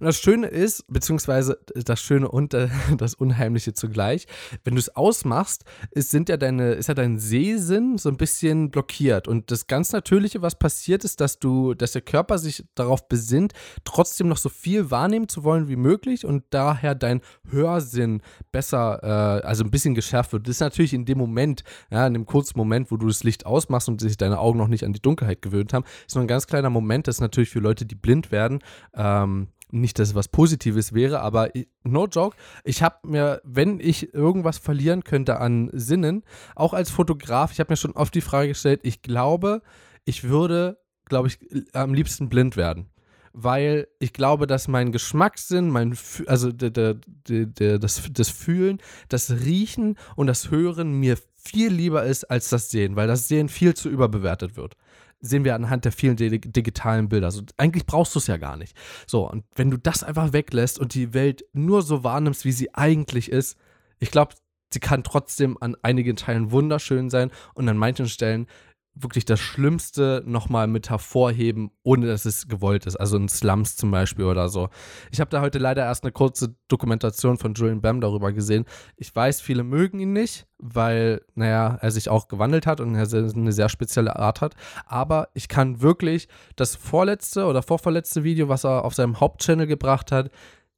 Und das Schöne ist, beziehungsweise das Schöne und äh, das Unheimliche zugleich, wenn du es ausmachst, ist, sind ja deine, ist ja dein Sehsinn so ein bisschen blockiert. Und das ganz Natürliche, was passiert, ist, dass du, dass der Körper sich darauf besinnt, trotzdem noch so viel wahrnehmen zu wollen wie möglich und daher dein Hörsinn besser, äh, also ein bisschen geschärft wird. Das ist natürlich in dem Moment, ja, in dem kurzen Moment, wo du das Licht ausmachst und sich deine Augen noch nicht an die Dunkelheit gewöhnt haben, ist nur ein ganz kleiner Moment. Das ist natürlich für Leute, die blind werden, ähm, nicht, dass es was Positives wäre, aber no joke, ich habe mir, wenn ich irgendwas verlieren könnte an Sinnen, auch als Fotograf, ich habe mir schon oft die Frage gestellt, ich glaube, ich würde, glaube ich, am liebsten blind werden. Weil ich glaube, dass mein Geschmackssinn, mein, Fü- also der, der, der, das, das Fühlen, das Riechen und das Hören mir viel lieber ist als das Sehen, weil das Sehen viel zu überbewertet wird sehen wir anhand der vielen di- digitalen Bilder. Also eigentlich brauchst du es ja gar nicht. So, und wenn du das einfach weglässt und die Welt nur so wahrnimmst, wie sie eigentlich ist, ich glaube, sie kann trotzdem an einigen Teilen wunderschön sein und an manchen Stellen wirklich das Schlimmste nochmal mit hervorheben, ohne dass es gewollt ist. Also in Slums zum Beispiel oder so. Ich habe da heute leider erst eine kurze Dokumentation von Julian Bam darüber gesehen. Ich weiß, viele mögen ihn nicht, weil, naja, er sich auch gewandelt hat und er eine sehr spezielle Art hat. Aber ich kann wirklich das vorletzte oder vorverletzte Video, was er auf seinem Hauptchannel gebracht hat,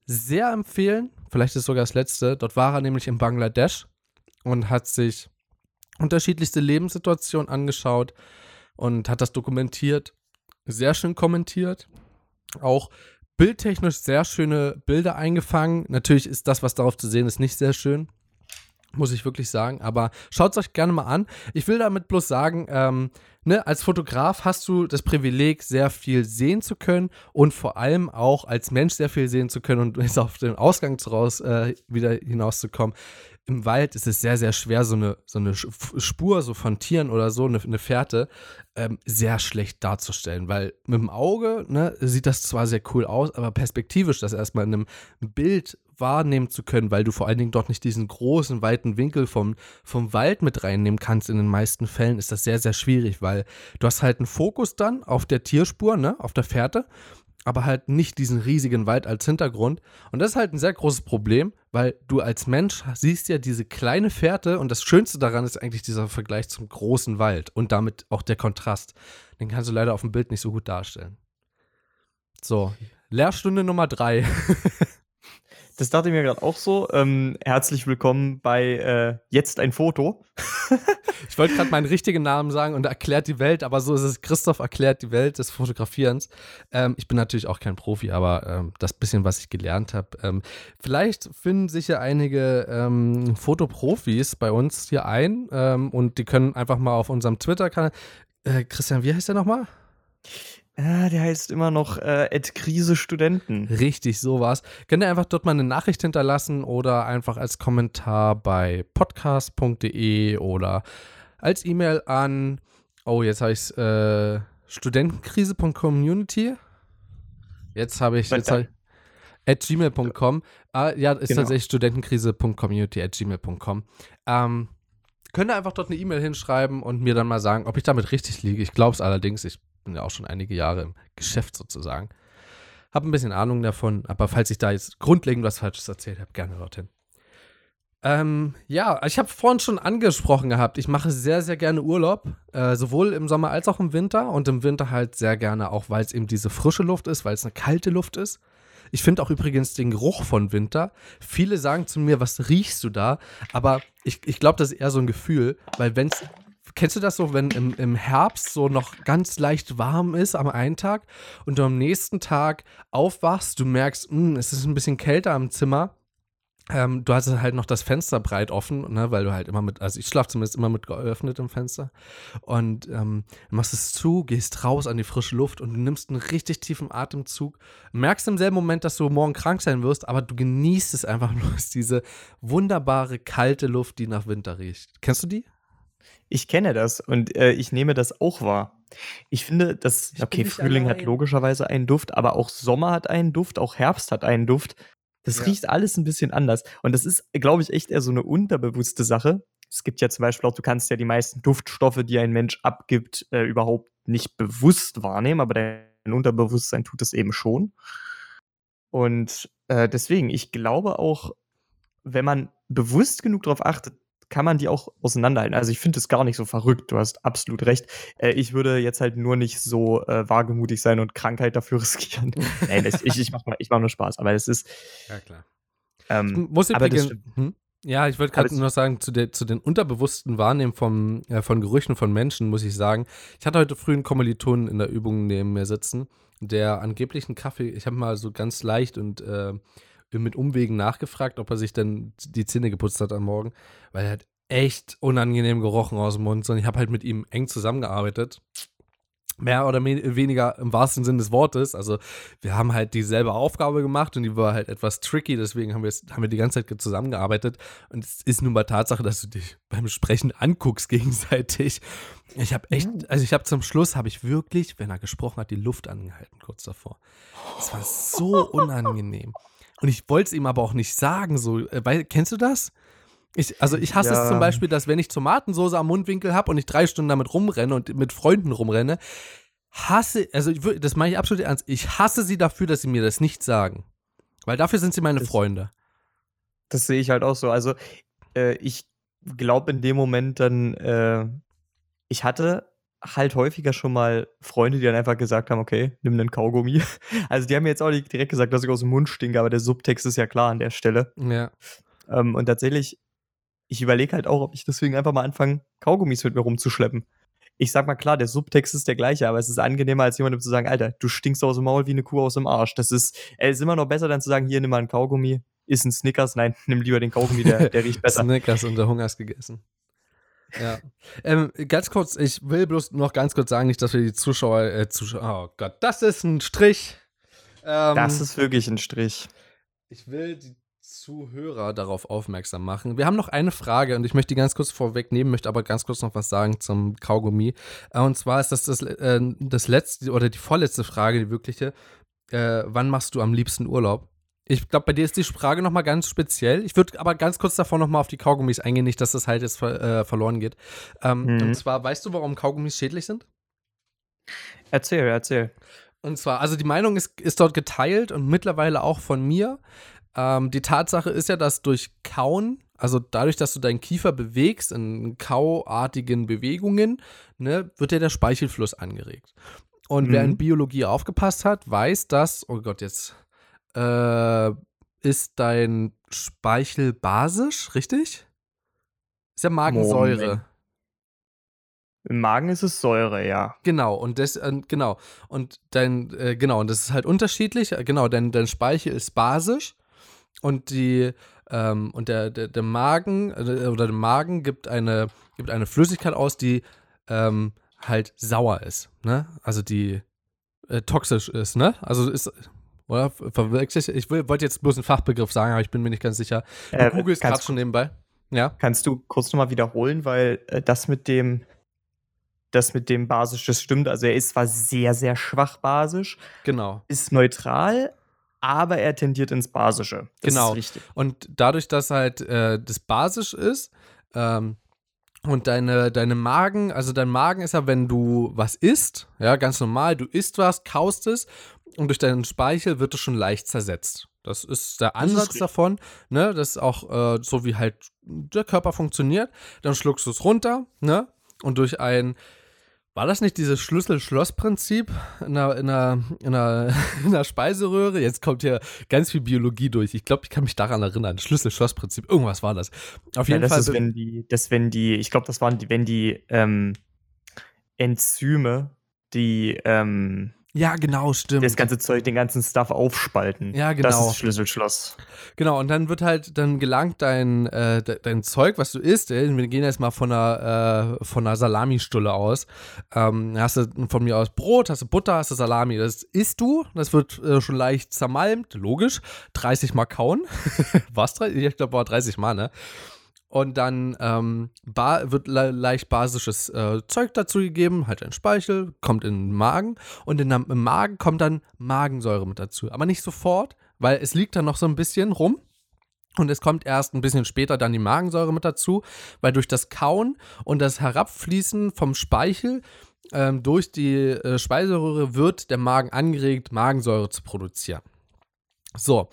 sehr empfehlen. Vielleicht ist sogar das letzte. Dort war er nämlich in Bangladesch und hat sich unterschiedlichste Lebenssituationen angeschaut und hat das dokumentiert. Sehr schön kommentiert. Auch bildtechnisch sehr schöne Bilder eingefangen. Natürlich ist das, was darauf zu sehen ist, nicht sehr schön. Muss ich wirklich sagen. Aber schaut es euch gerne mal an. Ich will damit bloß sagen, ähm, ne, als Fotograf hast du das Privileg, sehr viel sehen zu können und vor allem auch als Mensch sehr viel sehen zu können und jetzt auf den Ausgang raus äh, wieder hinauszukommen. Im Wald ist es sehr, sehr schwer, so eine, so eine Spur so von Tieren oder so, eine, eine Fährte, ähm, sehr schlecht darzustellen. Weil mit dem Auge ne, sieht das zwar sehr cool aus, aber perspektivisch das erstmal in einem Bild wahrnehmen zu können, weil du vor allen Dingen dort nicht diesen großen, weiten Winkel vom, vom Wald mit reinnehmen kannst, in den meisten Fällen ist das sehr, sehr schwierig, weil du hast halt einen Fokus dann auf der Tierspur, ne, auf der Fährte aber halt nicht diesen riesigen Wald als Hintergrund. Und das ist halt ein sehr großes Problem, weil du als Mensch siehst ja diese kleine Fährte und das Schönste daran ist eigentlich dieser Vergleich zum großen Wald und damit auch der Kontrast. Den kannst du leider auf dem Bild nicht so gut darstellen. So, Lehrstunde Nummer drei. Das dachte ich mir gerade auch so. Ähm, herzlich willkommen bei äh, Jetzt ein Foto. ich wollte gerade meinen richtigen Namen sagen und erklärt die Welt, aber so ist es. Christoph erklärt die Welt des Fotografierens. Ähm, ich bin natürlich auch kein Profi, aber ähm, das bisschen, was ich gelernt habe. Ähm, vielleicht finden sich ja einige ähm, Fotoprofis bei uns hier ein ähm, und die können einfach mal auf unserem Twitter-Kanal. Äh, Christian, wie heißt der nochmal? Ja, der heißt immer noch äh, Krise Studenten. Richtig, so war's. Könnt ihr einfach dort mal eine Nachricht hinterlassen oder einfach als Kommentar bei podcast.de oder als E-Mail an, oh, jetzt habe ich äh, studentenkrise.community. Jetzt habe ich, jetzt hab at gmail.com. Ah, ja, ist genau. tatsächlich studentenkrise.community at gmail.com. Ähm, könnt ihr einfach dort eine E-Mail hinschreiben und mir dann mal sagen, ob ich damit richtig liege. Ich glaube es allerdings, ich bin ja auch schon einige Jahre im Geschäft sozusagen. Habe ein bisschen Ahnung davon, aber falls ich da jetzt grundlegend was Falsches erzählt habe, gerne dorthin. Ähm, ja, ich habe vorhin schon angesprochen gehabt, ich mache sehr, sehr gerne Urlaub, äh, sowohl im Sommer als auch im Winter und im Winter halt sehr gerne auch, weil es eben diese frische Luft ist, weil es eine kalte Luft ist. Ich finde auch übrigens den Geruch von Winter. Viele sagen zu mir, was riechst du da? Aber ich, ich glaube, das ist eher so ein Gefühl, weil wenn es Kennst du das so, wenn im, im Herbst so noch ganz leicht warm ist am einen Tag und du am nächsten Tag aufwachst, du merkst, mh, hm, es ist ein bisschen kälter im Zimmer. Ähm, du hast halt noch das Fenster breit offen, ne, weil du halt immer mit, also ich schlafe zumindest immer mit geöffnetem Fenster. Und ähm, machst es zu, gehst raus an die frische Luft und du nimmst einen richtig tiefen Atemzug. Merkst im selben Moment, dass du morgen krank sein wirst, aber du genießt es einfach nur, diese wunderbare kalte Luft, die nach Winter riecht. Kennst du die? Ich kenne das und äh, ich nehme das auch wahr. Ich finde, dass, okay, Frühling hat logischerweise einen Duft, aber auch Sommer hat einen Duft, auch Herbst hat einen Duft. Das ja. riecht alles ein bisschen anders. Und das ist, glaube ich, echt eher so eine unterbewusste Sache. Es gibt ja zum Beispiel auch, du kannst ja die meisten Duftstoffe, die ein Mensch abgibt, äh, überhaupt nicht bewusst wahrnehmen, aber dein Unterbewusstsein tut es eben schon. Und äh, deswegen, ich glaube auch, wenn man bewusst genug darauf achtet, kann man die auch auseinanderhalten. Also ich finde es gar nicht so verrückt, du hast absolut recht. Äh, ich würde jetzt halt nur nicht so äh, wagemutig sein und Krankheit dafür riskieren. Nein, ich, ich mache mach nur Spaß, aber es ist. Ja, klar. Ähm, muss übrigens, hm? Ja, ich wollte gerade nur sagen, zu, der, zu den unterbewussten Wahrnehmen vom, äh, von Gerüchen von Menschen, muss ich sagen. Ich hatte heute früh einen Kommilitonen in der Übung neben mir sitzen, der angeblich einen Kaffee, ich habe mal so ganz leicht und äh, mit Umwegen nachgefragt, ob er sich denn die Zähne geputzt hat am Morgen, weil er hat echt unangenehm gerochen aus dem Mund. Und ich habe halt mit ihm eng zusammengearbeitet. Mehr oder weniger im wahrsten Sinne des Wortes. Also, wir haben halt dieselbe Aufgabe gemacht und die war halt etwas tricky, deswegen haben wir, haben wir die ganze Zeit zusammengearbeitet. Und es ist nun mal Tatsache, dass du dich beim Sprechen anguckst gegenseitig. Ich habe echt, mhm. also ich habe zum Schluss, habe ich wirklich, wenn er gesprochen hat, die Luft angehalten, kurz davor. Es war so unangenehm. Und ich wollte es ihm aber auch nicht sagen. So, äh, weil, kennst du das? Ich, also ich hasse ja. es zum Beispiel, dass wenn ich Tomatensoße am Mundwinkel habe und ich drei Stunden damit rumrenne und mit Freunden rumrenne, hasse, also ich, das meine ich absolut ernst, ich hasse sie dafür, dass sie mir das nicht sagen. Weil dafür sind sie meine das, Freunde. Das sehe ich halt auch so. Also äh, ich glaube in dem Moment dann, äh, ich hatte halt häufiger schon mal Freunde, die dann einfach gesagt haben, okay, nimm einen Kaugummi. Also die haben mir jetzt auch nicht direkt gesagt, dass ich aus dem Mund stinke, aber der Subtext ist ja klar an der Stelle. Ja. Ähm, und tatsächlich, ich überlege halt auch, ob ich deswegen einfach mal anfange, Kaugummis mit mir rumzuschleppen. Ich sag mal klar, der Subtext ist der gleiche, aber es ist angenehmer, als jemandem zu sagen, Alter, du stinkst aus dem Maul wie eine Kuh aus dem Arsch. Das ist, es ist immer noch besser, dann zu sagen, hier, nimm mal einen Kaugummi, ist ein Snickers. Nein, nimm lieber den Kaugummi, der, der riecht besser. Snickers und der Hunger ist gegessen. Ja. Ähm, ganz kurz, ich will bloß noch ganz kurz sagen, nicht, dass wir die Zuschauer, äh, Zuschauer, oh Gott, das ist ein Strich. Ähm, das ist wirklich ein Strich. Ich will die Zuhörer darauf aufmerksam machen. Wir haben noch eine Frage und ich möchte die ganz kurz vorwegnehmen, möchte aber ganz kurz noch was sagen zum Kaugummi. Äh, und zwar ist das das, äh, das letzte oder die vorletzte Frage, die wirkliche. Äh, wann machst du am liebsten Urlaub? Ich glaube, bei dir ist die Frage nochmal ganz speziell. Ich würde aber ganz kurz davor nochmal auf die Kaugummis eingehen, nicht, dass das halt jetzt äh, verloren geht. Ähm, mhm. Und zwar, weißt du, warum Kaugummis schädlich sind? Erzähl, erzähl. Und zwar, also die Meinung ist, ist dort geteilt und mittlerweile auch von mir. Ähm, die Tatsache ist ja, dass durch Kauen, also dadurch, dass du deinen Kiefer bewegst in kauartigen Bewegungen, ne, wird ja der Speichelfluss angeregt. Und mhm. wer in mhm. Biologie aufgepasst hat, weiß, dass, oh Gott, jetzt äh, ist dein Speichel basisch, richtig? Ist ja Magensäure. Moment. Im Magen ist es Säure, ja. Genau, und das, äh, genau. Und dein, äh, genau, und das ist halt unterschiedlich. Genau, dein, dein Speichel ist basisch und die, ähm, und der, der, der Magen, äh, oder der Magen gibt eine, gibt eine Flüssigkeit aus, die ähm, halt sauer ist, ne? Also die äh, toxisch ist, ne? Also ist, oder verwechsel ich, wollte jetzt bloß einen Fachbegriff sagen, aber ich bin mir nicht ganz sicher. Du äh, googelst gerade schon nebenbei. Ja. Kannst du kurz nochmal wiederholen, weil äh, das mit dem das mit dem basisch, das stimmt. Also er ist zwar sehr, sehr schwach basisch. Genau. Ist neutral, aber er tendiert ins Basische. Das genau. Und dadurch, dass halt äh, das basisch ist, ähm, und deine, deine Magen, also dein Magen ist ja, wenn du was isst, ja, ganz normal, du isst was, kaust es und durch deinen Speichel wird es schon leicht zersetzt. Das ist der Ansatz ist davon, ne? Das ist auch äh, so, wie halt der Körper funktioniert. Dann schluckst du es runter, ne? Und durch ein war das nicht dieses Schlüssel-Schloss-Prinzip in einer, in, einer, in, einer, in einer Speiseröhre? Jetzt kommt hier ganz viel Biologie durch. Ich glaube, ich kann mich daran erinnern. Schlüssel-Schloss-Prinzip, irgendwas war das. Auf jeden ja, das Fall. Ist, wenn die, das, wenn die, ich glaube, das waren die, wenn die ähm, Enzyme, die ähm, ja, genau, stimmt. Das ganze Zeug, den ganzen Stuff aufspalten. Ja, genau. Das ist Schlüsselschloss. Genau, und dann wird halt, dann gelangt dein, äh, dein Zeug, was du isst, ey, wir gehen jetzt mal von einer, äh, von einer Salamistulle aus. Ähm, hast du von mir aus Brot, hast du Butter, hast du Salami. Das isst du, das wird äh, schon leicht zermalmt, logisch. 30 Mal kauen. Was? Ich glaube, war 30 Mal, ne? Und dann ähm, wird le leicht basisches äh, Zeug dazu gegeben, halt ein Speichel, kommt in den Magen. Und in, im Magen kommt dann Magensäure mit dazu. Aber nicht sofort, weil es liegt dann noch so ein bisschen rum. Und es kommt erst ein bisschen später dann die Magensäure mit dazu, weil durch das Kauen und das Herabfließen vom Speichel ähm, durch die äh, Speiseröhre wird der Magen angeregt, Magensäure zu produzieren. So,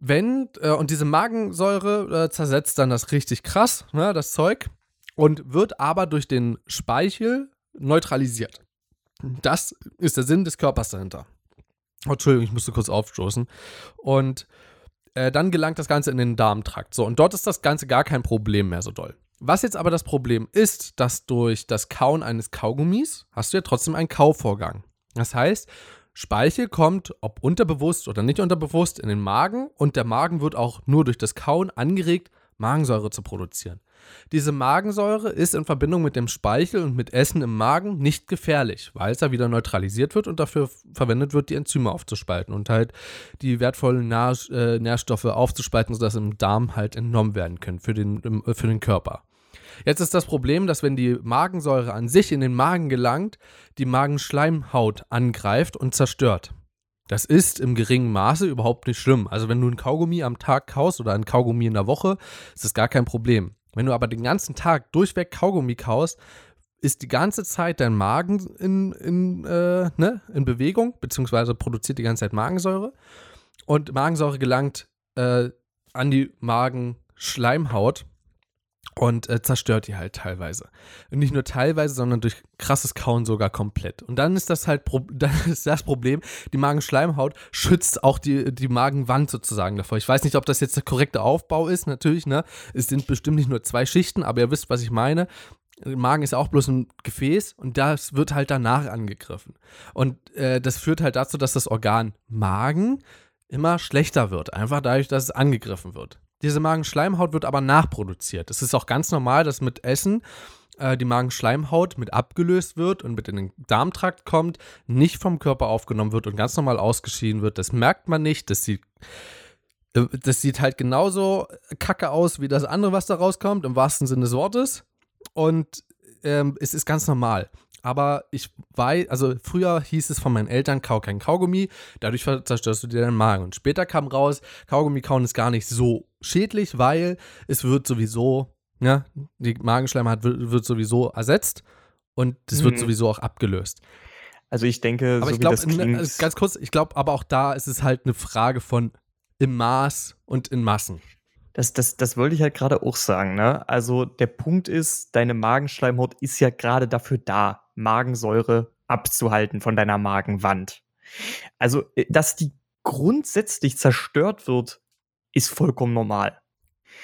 wenn, äh, und diese Magensäure äh, zersetzt dann das richtig krass, ne, das Zeug, und wird aber durch den Speichel neutralisiert. Das ist der Sinn des Körpers dahinter. Oh, Entschuldigung, ich musste kurz aufstoßen. Und äh, dann gelangt das Ganze in den Darmtrakt. So, und dort ist das Ganze gar kein Problem mehr so doll. Was jetzt aber das Problem ist, dass durch das Kauen eines Kaugummis hast du ja trotzdem einen Kauvorgang. Das heißt, Speichel kommt, ob unterbewusst oder nicht unterbewusst, in den Magen und der Magen wird auch nur durch das Kauen angeregt, Magensäure zu produzieren. Diese Magensäure ist in Verbindung mit dem Speichel und mit Essen im Magen nicht gefährlich, weil es da wieder neutralisiert wird und dafür verwendet wird, die Enzyme aufzuspalten und halt die wertvollen Nähr äh, Nährstoffe aufzuspalten, sodass im Darm halt entnommen werden können für den, für den Körper. Jetzt ist das Problem, dass wenn die Magensäure an sich in den Magen gelangt, die Magenschleimhaut angreift und zerstört. Das ist im geringen Maße überhaupt nicht schlimm. Also wenn du ein Kaugummi am Tag kaust oder ein Kaugummi in der Woche, ist das gar kein Problem. Wenn du aber den ganzen Tag durchweg Kaugummi kaust, ist die ganze Zeit dein Magen in, in, äh, ne, in Bewegung, beziehungsweise produziert die ganze Zeit Magensäure. Und Magensäure gelangt äh, an die Magenschleimhaut und äh, zerstört die halt teilweise. Und nicht nur teilweise, sondern durch krasses Kauen sogar komplett. Und dann ist das halt dann ist das Problem, die Magenschleimhaut schützt auch die, die Magenwand sozusagen davor. Ich weiß nicht, ob das jetzt der korrekte Aufbau ist, natürlich, ne? Es sind bestimmt nicht nur zwei Schichten, aber ihr wisst, was ich meine. Der Magen ist auch bloß ein Gefäß und das wird halt danach angegriffen. Und äh, das führt halt dazu, dass das Organ Magen immer schlechter wird, einfach dadurch, dass es angegriffen wird. Diese Magenschleimhaut wird aber nachproduziert. Es ist auch ganz normal, dass mit Essen äh, die Magenschleimhaut mit abgelöst wird und mit in den Darmtrakt kommt, nicht vom Körper aufgenommen wird und ganz normal ausgeschieden wird. Das merkt man nicht. Das sieht das sieht halt genauso kacke aus wie das andere, was da rauskommt, im wahrsten Sinne des Wortes. Und ähm, es ist ganz normal. Aber ich weiß, also früher hieß es von meinen Eltern, kau kein Kaugummi, dadurch zerstörst du dir deinen Magen. Und später kam raus, Kaugummi kauen ist gar nicht so schädlich, weil es wird sowieso, ja, die Magenschleimhaut wird, wird sowieso ersetzt und es wird mhm. sowieso auch abgelöst. Also ich denke, aber so ich glaube, ganz kurz, ich glaube, aber auch da ist es halt eine Frage von im Maß und in Massen. Das, das, das wollte ich halt gerade auch sagen. Ne? Also der Punkt ist, deine Magenschleimhaut ist ja gerade dafür da, Magensäure abzuhalten von deiner Magenwand. Also, äh, dass die grundsätzlich zerstört wird, ist vollkommen normal.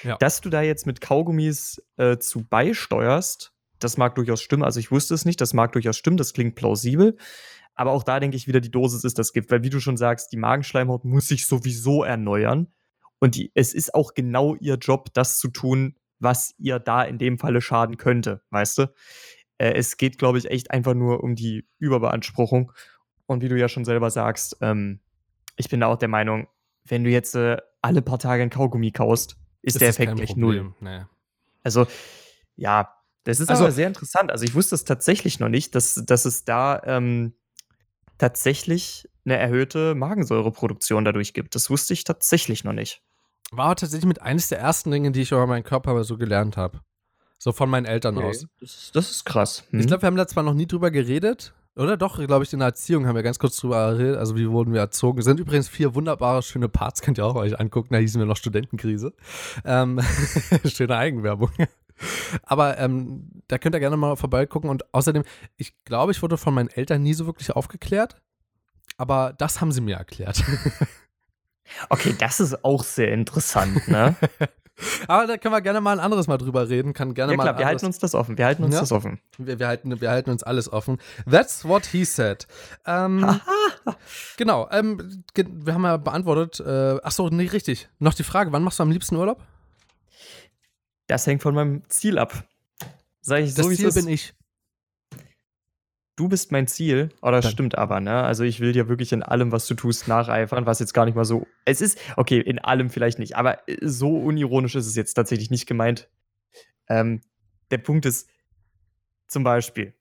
Ja. Dass du da jetzt mit Kaugummis äh, zu beisteuerst, das mag durchaus stimmen. Also ich wusste es nicht, das mag durchaus stimmen, das klingt plausibel. Aber auch da denke ich wieder, die Dosis ist das Gift, weil wie du schon sagst, die Magenschleimhaut muss sich sowieso erneuern. Und die, es ist auch genau ihr Job, das zu tun, was ihr da in dem Falle schaden könnte, weißt du? Äh, es geht, glaube ich, echt einfach nur um die Überbeanspruchung. Und wie du ja schon selber sagst, ähm, ich bin da auch der Meinung, wenn du jetzt äh, alle paar Tage ein Kaugummi kaust, ist das der ist Effekt echt null. Nee. Also, ja, das ist also, aber sehr interessant. Also, ich wusste es tatsächlich noch nicht, dass, dass es da ähm, tatsächlich eine erhöhte Magensäureproduktion dadurch gibt. Das wusste ich tatsächlich noch nicht. War tatsächlich mit eines der ersten Dinge, die ich über meinen Körper so gelernt habe. So von meinen Eltern okay. aus. Das ist, das ist krass. Hm. Ich glaube, wir haben da zwar noch nie drüber geredet, oder doch, glaube ich, in der Erziehung haben wir ganz kurz drüber geredet. Also, wie wurden wir erzogen? Es sind übrigens vier wunderbare, schöne Parts, könnt ihr auch euch angucken. Da hießen wir noch Studentenkrise. Ähm, schöne Eigenwerbung. Aber ähm, da könnt ihr gerne mal vorbeigucken. Und außerdem, ich glaube, ich wurde von meinen Eltern nie so wirklich aufgeklärt. Aber das haben sie mir erklärt. Okay, das ist auch sehr interessant, ne? Aber da können wir gerne mal ein anderes Mal drüber reden. Kann gerne ja, klar, mal wir halten uns das offen. Wir halten uns ja? das offen. Wir, wir, halten, wir halten uns alles offen. That's what he said. Ähm, genau. Ähm, wir haben ja beantwortet. Äh, achso, nee, richtig. Noch die Frage: Wann machst du am liebsten Urlaub? Das hängt von meinem Ziel ab. Sag ich so, das Ziel bin ich du bist mein Ziel. Oh, das Dann. stimmt aber, ne? Also ich will dir wirklich in allem, was du tust, nacheifern, was jetzt gar nicht mal so. Es ist, okay, in allem vielleicht nicht, aber äh, so unironisch ist es jetzt tatsächlich nicht gemeint. Ähm, der Punkt ist, zum Beispiel,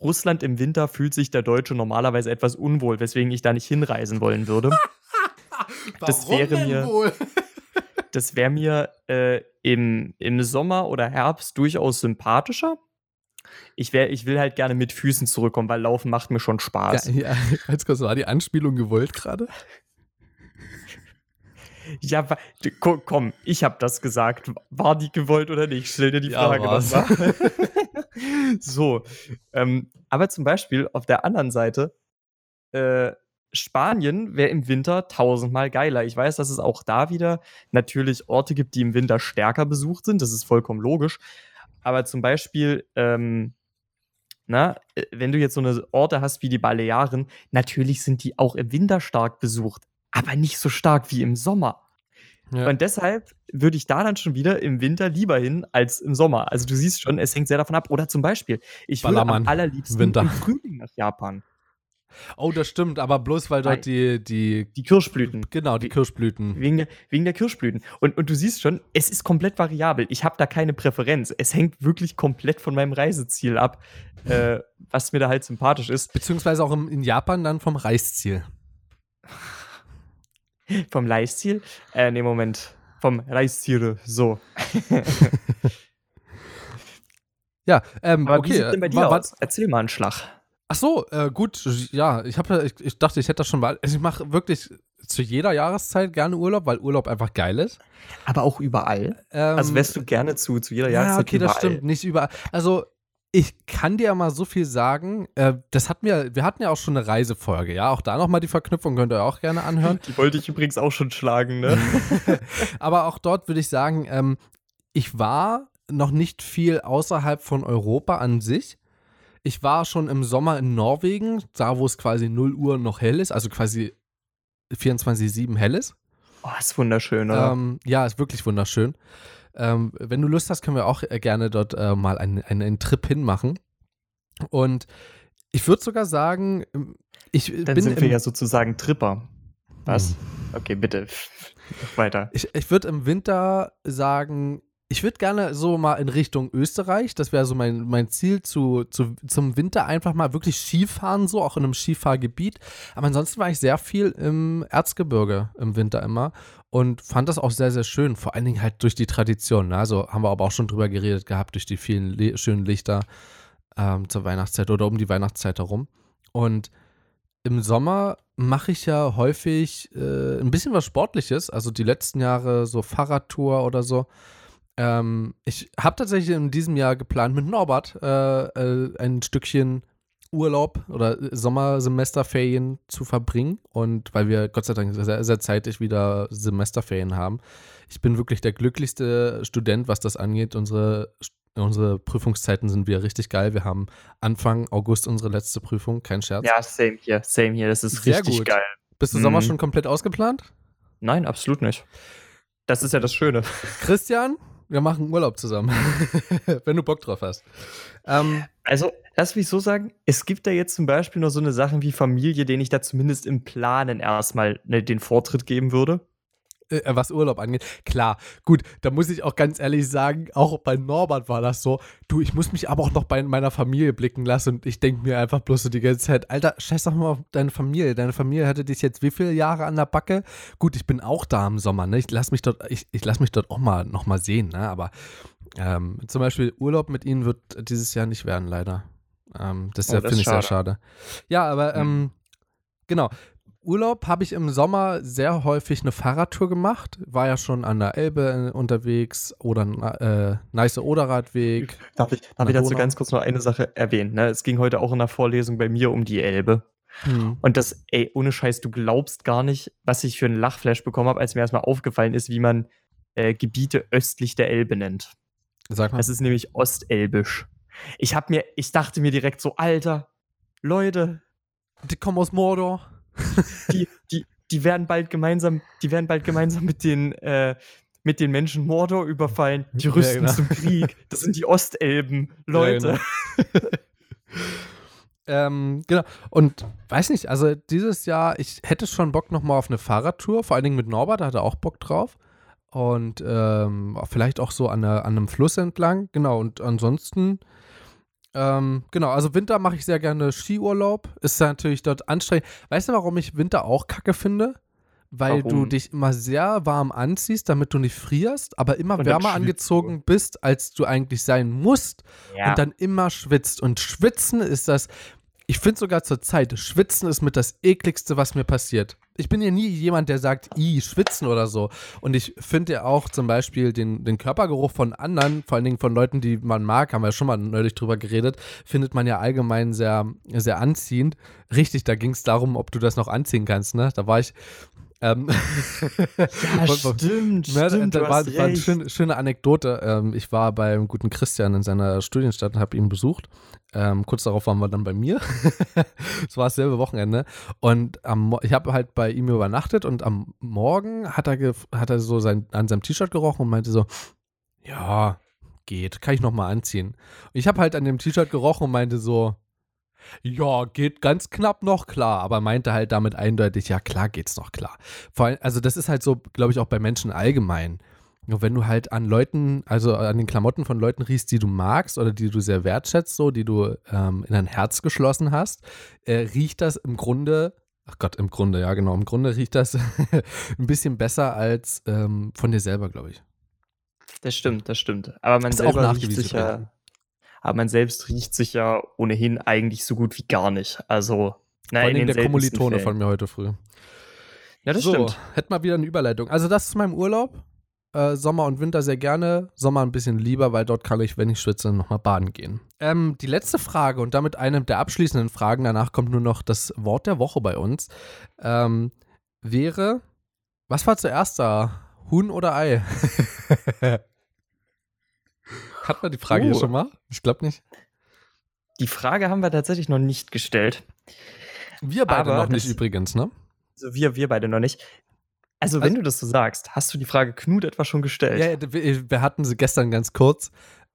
Russland im Winter fühlt sich der Deutsche normalerweise etwas unwohl, weswegen ich da nicht hinreisen wollen würde. das wäre mir. Wohl? das wäre mir äh, im, im Sommer oder Herbst durchaus sympathischer ich, wär, ich will halt gerne mit Füßen zurückkommen, weil Laufen macht mir schon Spaß. Ja, ja ganz kurz, war die Anspielung gewollt gerade? Ja, komm, ich habe das gesagt. War die gewollt oder nicht? Stell dir die Frage. Ja, was war. so, ähm, aber zum Beispiel auf der anderen Seite, äh, Spanien wäre im Winter tausendmal geiler. Ich weiß, dass es auch da wieder natürlich Orte gibt, die im Winter stärker besucht sind. Das ist vollkommen logisch. Aber zum Beispiel, ähm, na, äh, wenn du jetzt so eine Orte hast wie die Balearen, natürlich sind die auch im Winter stark besucht, aber nicht so stark wie im Sommer. Ja. Und deshalb würde ich da dann schon wieder im Winter lieber hin als im Sommer. Also du siehst schon, es hängt sehr davon ab. Oder zum Beispiel, ich würde am allerliebsten Winter. im Frühling nach Japan. Oh, das stimmt, aber bloß weil dort die, die. Die Kirschblüten. Genau, die Kirschblüten. Wegen der, wegen der Kirschblüten. Und, und du siehst schon, es ist komplett variabel. Ich habe da keine Präferenz. Es hängt wirklich komplett von meinem Reiseziel ab, äh, was mir da halt sympathisch ist. Beziehungsweise auch im, in Japan dann vom Reisziel. vom Reisziel? Äh, nee, Moment. Vom Reisziel, so. ja, ähm, Aber okay. Wie sieht denn bei dir aus? Erzähl mal einen Schlag. Ach so, äh, gut, ja, ich habe ich, ich dachte, ich hätte das schon mal. Also ich mache wirklich zu jeder Jahreszeit gerne Urlaub, weil Urlaub einfach geil ist. Aber auch überall. Ähm, also wärst du gerne zu, zu jeder Jahreszeit. Ja, okay, überall. das stimmt, nicht überall. Also ich kann dir mal so viel sagen. Äh, das hatten wir, wir hatten ja auch schon eine Reisefolge, ja. Auch da nochmal die Verknüpfung könnt ihr auch gerne anhören. Die wollte ich übrigens auch schon schlagen, ne? Aber auch dort würde ich sagen, ähm, ich war noch nicht viel außerhalb von Europa an sich. Ich war schon im Sommer in Norwegen, da wo es quasi 0 Uhr noch hell ist, also quasi 24-7 hell ist. Oh, ist wunderschön, oder? Ähm, ja, ist wirklich wunderschön. Ähm, wenn du Lust hast, können wir auch äh, gerne dort äh, mal einen, einen, einen Trip hinmachen. Und ich würde sogar sagen, ähm, ich Dann bin sind wir ja sozusagen Tripper. Was? Hm. Okay, bitte. Weiter. Ich, ich würde im Winter sagen, ich würde gerne so mal in Richtung Österreich, das wäre so mein, mein Ziel, zu, zu, zum Winter einfach mal wirklich Skifahren, so auch in einem Skifahrgebiet. Aber ansonsten war ich sehr viel im Erzgebirge im Winter immer und fand das auch sehr, sehr schön. Vor allen Dingen halt durch die Tradition. Ne? Also haben wir aber auch schon drüber geredet gehabt, durch die vielen Le schönen Lichter ähm, zur Weihnachtszeit oder um die Weihnachtszeit herum. Und im Sommer mache ich ja häufig äh, ein bisschen was Sportliches, also die letzten Jahre so Fahrradtour oder so. Ähm, ich habe tatsächlich in diesem Jahr geplant, mit Norbert äh, äh, ein Stückchen Urlaub oder Sommersemesterferien zu verbringen. Und weil wir Gott sei Dank sehr, sehr zeitig wieder Semesterferien haben. Ich bin wirklich der glücklichste Student, was das angeht. Unsere, unsere Prüfungszeiten sind wieder richtig geil. Wir haben Anfang August unsere letzte Prüfung, kein Scherz. Ja, same hier, same hier. Das ist sehr richtig gut. geil. Bist du mhm. Sommer schon komplett ausgeplant? Nein, absolut nicht. Das ist ja das Schöne. Christian, wir machen Urlaub zusammen, wenn du Bock drauf hast. Ähm, also, lass mich so sagen, es gibt da jetzt zum Beispiel noch so eine Sachen wie Familie, denen ich da zumindest im Planen erstmal ne, den Vortritt geben würde. Äh, was Urlaub angeht. Klar, gut, da muss ich auch ganz ehrlich sagen, auch bei Norbert war das so. Du, ich muss mich aber auch noch bei meiner Familie blicken lassen und ich denke mir einfach bloß so die ganze Zeit, Alter, scheiß doch mal auf deine Familie. Deine Familie hatte dich jetzt wie viele Jahre an der Backe? Gut, ich bin auch da im Sommer, ne? Ich lass mich dort, ich, ich lass mich dort auch mal noch mal sehen, ne? Aber ähm, zum Beispiel Urlaub mit ihnen wird dieses Jahr nicht werden, leider. Ähm, das, oh, das finde ich sehr schade. Ja, aber hm. ähm, genau. Urlaub habe ich im Sommer sehr häufig eine Fahrradtour gemacht. War ja schon an der Elbe unterwegs oder äh, Neiße Oderradweg. Darf ich, darf ich dazu ganz kurz noch eine Sache erwähnen? Ne? Es ging heute auch in der Vorlesung bei mir um die Elbe. Hm. Und das, ey, ohne Scheiß, du glaubst gar nicht, was ich für einen Lachflash bekommen habe, als mir erstmal aufgefallen ist, wie man äh, Gebiete östlich der Elbe nennt. Sag mal. Das ist nämlich Ostelbisch. Ich hab mir, ich dachte mir direkt so, Alter, Leute. Die kommen aus Mordor die, die, die werden bald gemeinsam, die werden bald gemeinsam mit den, äh, mit den Menschen Mordor überfallen. Die rüsten ja, genau. zum Krieg. Das sind die Ostelben, Leute. Ja, genau. ähm, genau. Und weiß nicht, also dieses Jahr, ich hätte schon Bock nochmal auf eine Fahrradtour, vor allen Dingen mit Norbert, da hat er auch Bock drauf. Und ähm, vielleicht auch so an, eine, an einem Fluss entlang. Genau, und ansonsten ähm, genau, also Winter mache ich sehr gerne Skiurlaub. Ist natürlich dort anstrengend. Weißt du, warum ich Winter auch kacke finde? Weil warum? du dich immer sehr warm anziehst, damit du nicht frierst, aber immer und wärmer angezogen bist, als du eigentlich sein musst. Ja. Und dann immer schwitzt. Und schwitzen ist das, ich finde sogar zur Zeit, schwitzen ist mit das ekligste, was mir passiert ich bin ja nie jemand, der sagt, i, schwitzen oder so. Und ich finde ja auch zum Beispiel den, den Körpergeruch von anderen, vor allen Dingen von Leuten, die man mag, haben wir ja schon mal neulich drüber geredet, findet man ja allgemein sehr, sehr anziehend. Richtig, da ging es darum, ob du das noch anziehen kannst, ne? Da war ich, ähm, ja, stimmt, ne, stimmt. Da war, war eine schöne, schöne Anekdote. Ähm, ich war beim guten Christian in seiner Studienstadt und habe ihn besucht. Ähm, kurz darauf waren wir dann bei mir. Es war dasselbe Wochenende. Und am, ich habe halt bei ihm übernachtet und am Morgen hat er, hat er so sein, an seinem T-Shirt gerochen und meinte so, ja, geht, kann ich noch mal anziehen. Und ich habe halt an dem T-Shirt gerochen und meinte so, ja, geht ganz knapp noch klar, aber meinte halt damit eindeutig, ja klar geht's noch klar. Vor allem, also das ist halt so, glaube ich, auch bei Menschen allgemein. Wenn du halt an Leuten, also an den Klamotten von Leuten riechst, die du magst oder die du sehr wertschätzt, so, die du ähm, in dein Herz geschlossen hast, äh, riecht das im Grunde, ach Gott, im Grunde, ja genau, im Grunde riecht das ein bisschen besser als ähm, von dir selber, glaube ich. Das stimmt, das stimmt. Aber man ist selber riecht sich ja, aber man selbst riecht sich ja ohnehin eigentlich so gut wie gar nicht. Also, nein, Vor allem der Kommilitone Fällen. von mir heute früh. Ja, das so, stimmt. Hätten wir wieder eine Überleitung. Also, das ist mein Urlaub. Äh, Sommer und Winter sehr gerne. Sommer ein bisschen lieber, weil dort kann ich, wenn ich schwitze, nochmal baden gehen. Ähm, die letzte Frage und damit eine der abschließenden Fragen, danach kommt nur noch das Wort der Woche bei uns, ähm, wäre, was war zuerst da? Huhn oder Ei? Hat man die Frage uh. hier schon mal? Ich glaube nicht. Die Frage haben wir tatsächlich noch nicht gestellt. Wir beide Aber noch nicht übrigens, ne? Also wir, wir beide noch nicht. Also, wenn also, du das so sagst, hast du die Frage Knut etwa schon gestellt? Ja, wir hatten sie gestern ganz kurz.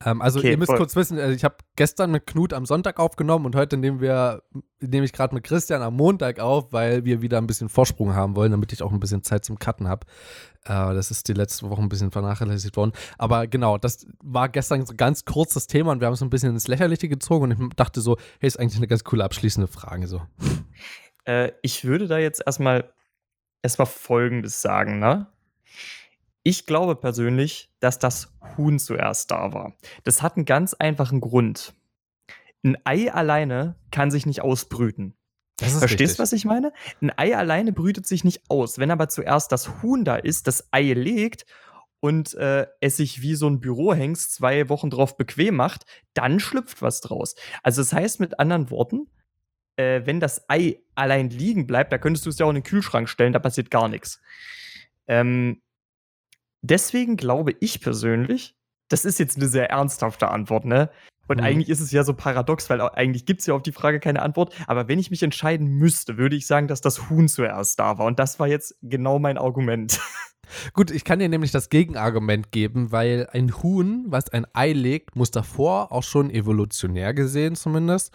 Ähm, also Okay, ihr müsst voll. kurz wissen, äh, ich habe gestern mit Knut am Sonntag aufgenommen und heute nehmen wir, nehme ich gerade mit Christian am Montag auf, weil wir wieder ein bisschen Vorsprung haben wollen, damit ich auch ein bisschen Zeit zum Cutten habe. Äh, das ist die letzte Woche ein bisschen vernachlässigt worden. Aber genau, das war gestern so ganz kurz das Thema und wir haben es ein bisschen ins Lächerliche gezogen und ich dachte so, hey, ist eigentlich eine ganz coole abschließende Frage so. Äh, ich würde da jetzt erstmal erstmal Folgendes sagen, ne? Ich glaube persönlich, dass das Huhn zuerst da war. Das hat einen ganz einfachen Grund. Ein Ei alleine kann sich nicht ausbrüten. Verstehst du, was ich meine? Ein Ei alleine brütet sich nicht aus. Wenn aber zuerst das Huhn da ist, das Ei legt und äh, es sich wie so ein Bürohengst zwei Wochen drauf bequem macht, dann schlüpft was draus. Also das heißt mit anderen Worten, äh, wenn das Ei allein liegen bleibt, da könntest du es ja auch in den Kühlschrank stellen, da passiert gar nichts. Ähm, deswegen glaube ich persönlich, das ist jetzt eine sehr ernsthafte Antwort, ne? Und Mhm. eigentlich ist es ja so paradox, weil eigentlich gibt es ja auf die Frage keine Antwort. Aber wenn ich mich entscheiden müsste, würde ich sagen, dass das Huhn zuerst da war. Und das war jetzt genau mein Argument. Gut, ich kann dir nämlich das Gegenargument geben, weil ein Huhn, was ein Ei legt, muss davor auch schon evolutionär gesehen zumindest,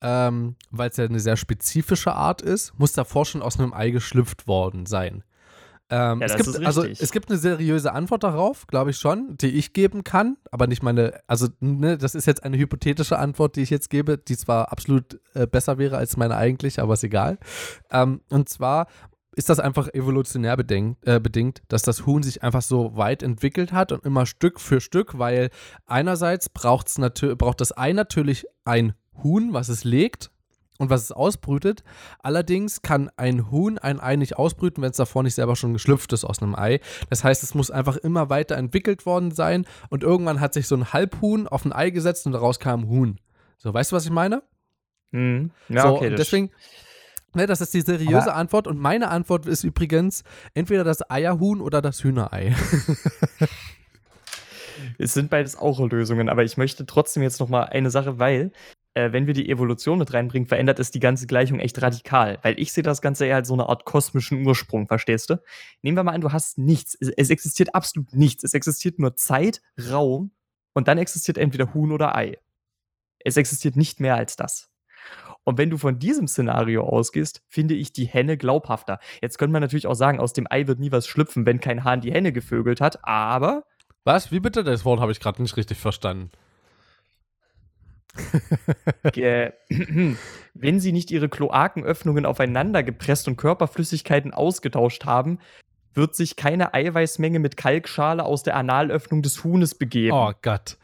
ähm, weil es ja eine sehr spezifische Art ist, muss davor schon aus einem Ei geschlüpft worden sein. Ähm, Ja, es, das gibt, ist also, richtig. es gibt eine seriöse Antwort darauf, glaube ich schon, die ich geben kann, aber nicht meine, also ne, das ist jetzt eine hypothetische Antwort, die ich jetzt gebe, die zwar absolut äh, besser wäre als meine eigentliche, aber ist egal. Ähm, und zwar ist das einfach evolutionär bedingt, äh, bedingt, dass das Huhn sich einfach so weit entwickelt hat und immer Stück für Stück, weil einerseits braucht's braucht das Ei natürlich ein Huhn, was es legt und was es ausbrütet. Allerdings kann ein Huhn ein Ei nicht ausbrüten, wenn es davor nicht selber schon geschlüpft ist aus einem Ei. Das heißt, es muss einfach immer weiter entwickelt worden sein und irgendwann hat sich so ein Halbhuhn auf ein Ei gesetzt und daraus kam ein Huhn. So, weißt du, was ich meine? Hm. Ja, so, okay. und deswegen, ne, das ist die seriöse Aber- Antwort und meine Antwort ist übrigens entweder das Eierhuhn oder das Hühnerei. Es sind beides auch Lösungen, aber ich möchte trotzdem jetzt noch mal eine Sache, weil äh, wenn wir die Evolution mit reinbringen, verändert es die ganze Gleichung echt radikal. Weil ich sehe das Ganze eher als so eine Art kosmischen Ursprung, verstehst du? Nehmen wir mal an, du hast nichts. Es, es existiert absolut nichts. Es existiert nur Zeit, Raum und dann existiert entweder Huhn oder Ei. Es existiert nicht mehr als das. Und wenn du von diesem Szenario ausgehst, finde ich die Henne glaubhafter. Jetzt könnte man natürlich auch sagen, aus dem Ei wird nie was schlüpfen, wenn kein Hahn die Henne gevögelt hat, aber Was? Wie bitte? Das Wort habe ich gerade nicht richtig verstanden. Wenn sie nicht ihre Kloakenöffnungen aufeinander gepresst und Körperflüssigkeiten ausgetauscht haben, wird sich keine Eiweißmenge mit Kalkschale aus der Analöffnung des Huhnes begeben. Oh Gott.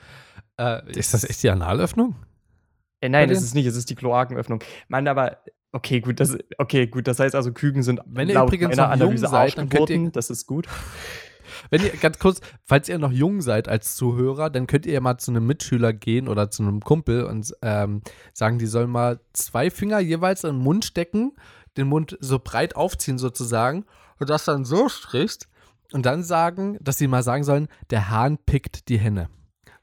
Äh, ist das echt die Analöffnung? äh, nein, es ist nicht, es ist die Kloakenöffnung. Mann, aber okay, gut, das okay, gut, das heißt also Küken sind Wenn ihr laut übrigens meiner Analyse seid, dann könnt ihr- das ist gut. Wenn ihr ganz kurz, falls ihr noch jung seid als Zuhörer, dann könnt ihr ja mal zu einem Mitschüler gehen oder zu einem Kumpel und ähm, sagen, die sollen mal zwei Finger jeweils in den Mund stecken, den Mund so breit aufziehen sozusagen und das dann so strichst und dann sagen, dass sie mal sagen sollen, der Hahn pickt die Henne.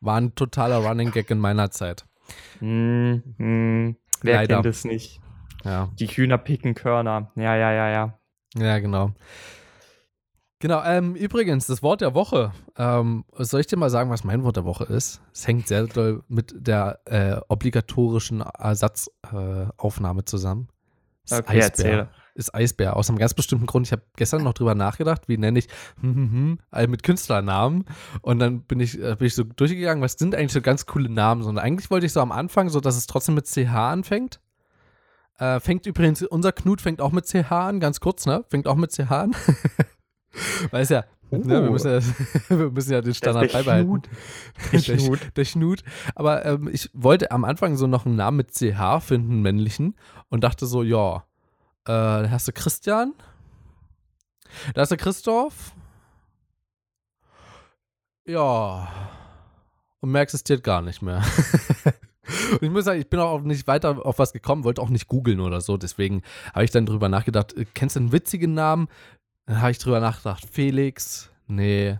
War ein totaler Running Gag in meiner Zeit. Hm, hm, wer Leider. kennt es nicht? Ja, Die Hühner picken Körner. Ja, ja, ja, ja. ja, genau. Genau, ähm, übrigens, das Wort der Woche. Ähm, soll ich dir mal sagen, was mein Wort der Woche ist? Es hängt sehr doll mit der äh, obligatorischen Ersatzaufnahme äh, zusammen. Ist Okay, erzähle. Ist Eisbär. Aus einem ganz bestimmten Grund. Ich habe gestern noch drüber nachgedacht, wie nenne ich hm, hm, hm, äh, mit Künstlernamen. Und dann bin ich, äh, bin ich so durchgegangen, was sind eigentlich so ganz coole Namen? Und eigentlich wollte ich so am Anfang, so dass es trotzdem mit CH anfängt. Äh, fängt übrigens, unser Knut fängt auch mit CH an, ganz kurz, ne? Fängt auch mit CH an. Weil es ja, ne, wir, Oh. müssen ja wir müssen ja den Standard der beibehalten. Der Der, Knut. Sch- der Schnut. Aber ähm, ich wollte am Anfang so noch einen Namen mit CH finden, männlichen, und dachte so, ja, äh, da hast du Christian, da hast du Christoph, ja, und mehr existiert gar nicht mehr. Und ich muss sagen, ich bin auch nicht weiter auf was gekommen, wollte auch nicht googeln oder so. Deswegen habe ich dann drüber nachgedacht, äh, kennst du einen witzigen Namen? Dann habe ich drüber nachgedacht, Felix? Nee.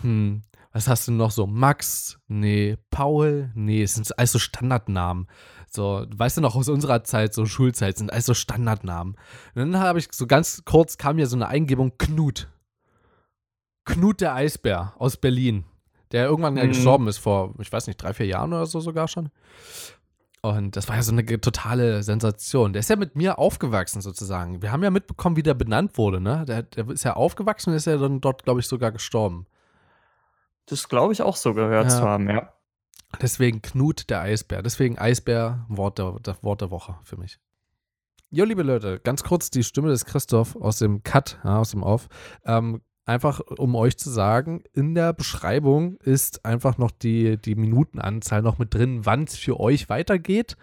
Hm, was hast du noch so? Max? Nee. Paul? Nee, es sind alles so Standardnamen. So, weißt du noch, aus unserer Zeit, so Schulzeit, sind alles so Standardnamen. Und dann habe ich so ganz kurz, kam mir so eine Eingebung, Knut. Knut der Eisbär aus Berlin. der irgendwann ja Mhm. gestorben ist vor, ich weiß nicht, drei, vier Jahren oder so sogar schon. Und das war ja so eine totale Sensation. Der ist ja mit mir aufgewachsen sozusagen. Wir haben ja mitbekommen, wie der benannt wurde, ne? Der, der ist ja aufgewachsen und ist ja dann dort, glaube ich, sogar gestorben. Das glaube ich auch so gehört Ja. zu haben, ja. Deswegen Knut der Eisbär. Deswegen Eisbär, Wort der, der, Wort der Woche für mich. Jo, liebe Leute, ganz kurz die Stimme des Christoph aus dem Cut, ja, aus dem Off. Ähm, einfach, um euch zu sagen, in der Beschreibung ist einfach noch die, die Minutenanzahl noch mit drin, wann es für euch weitergeht.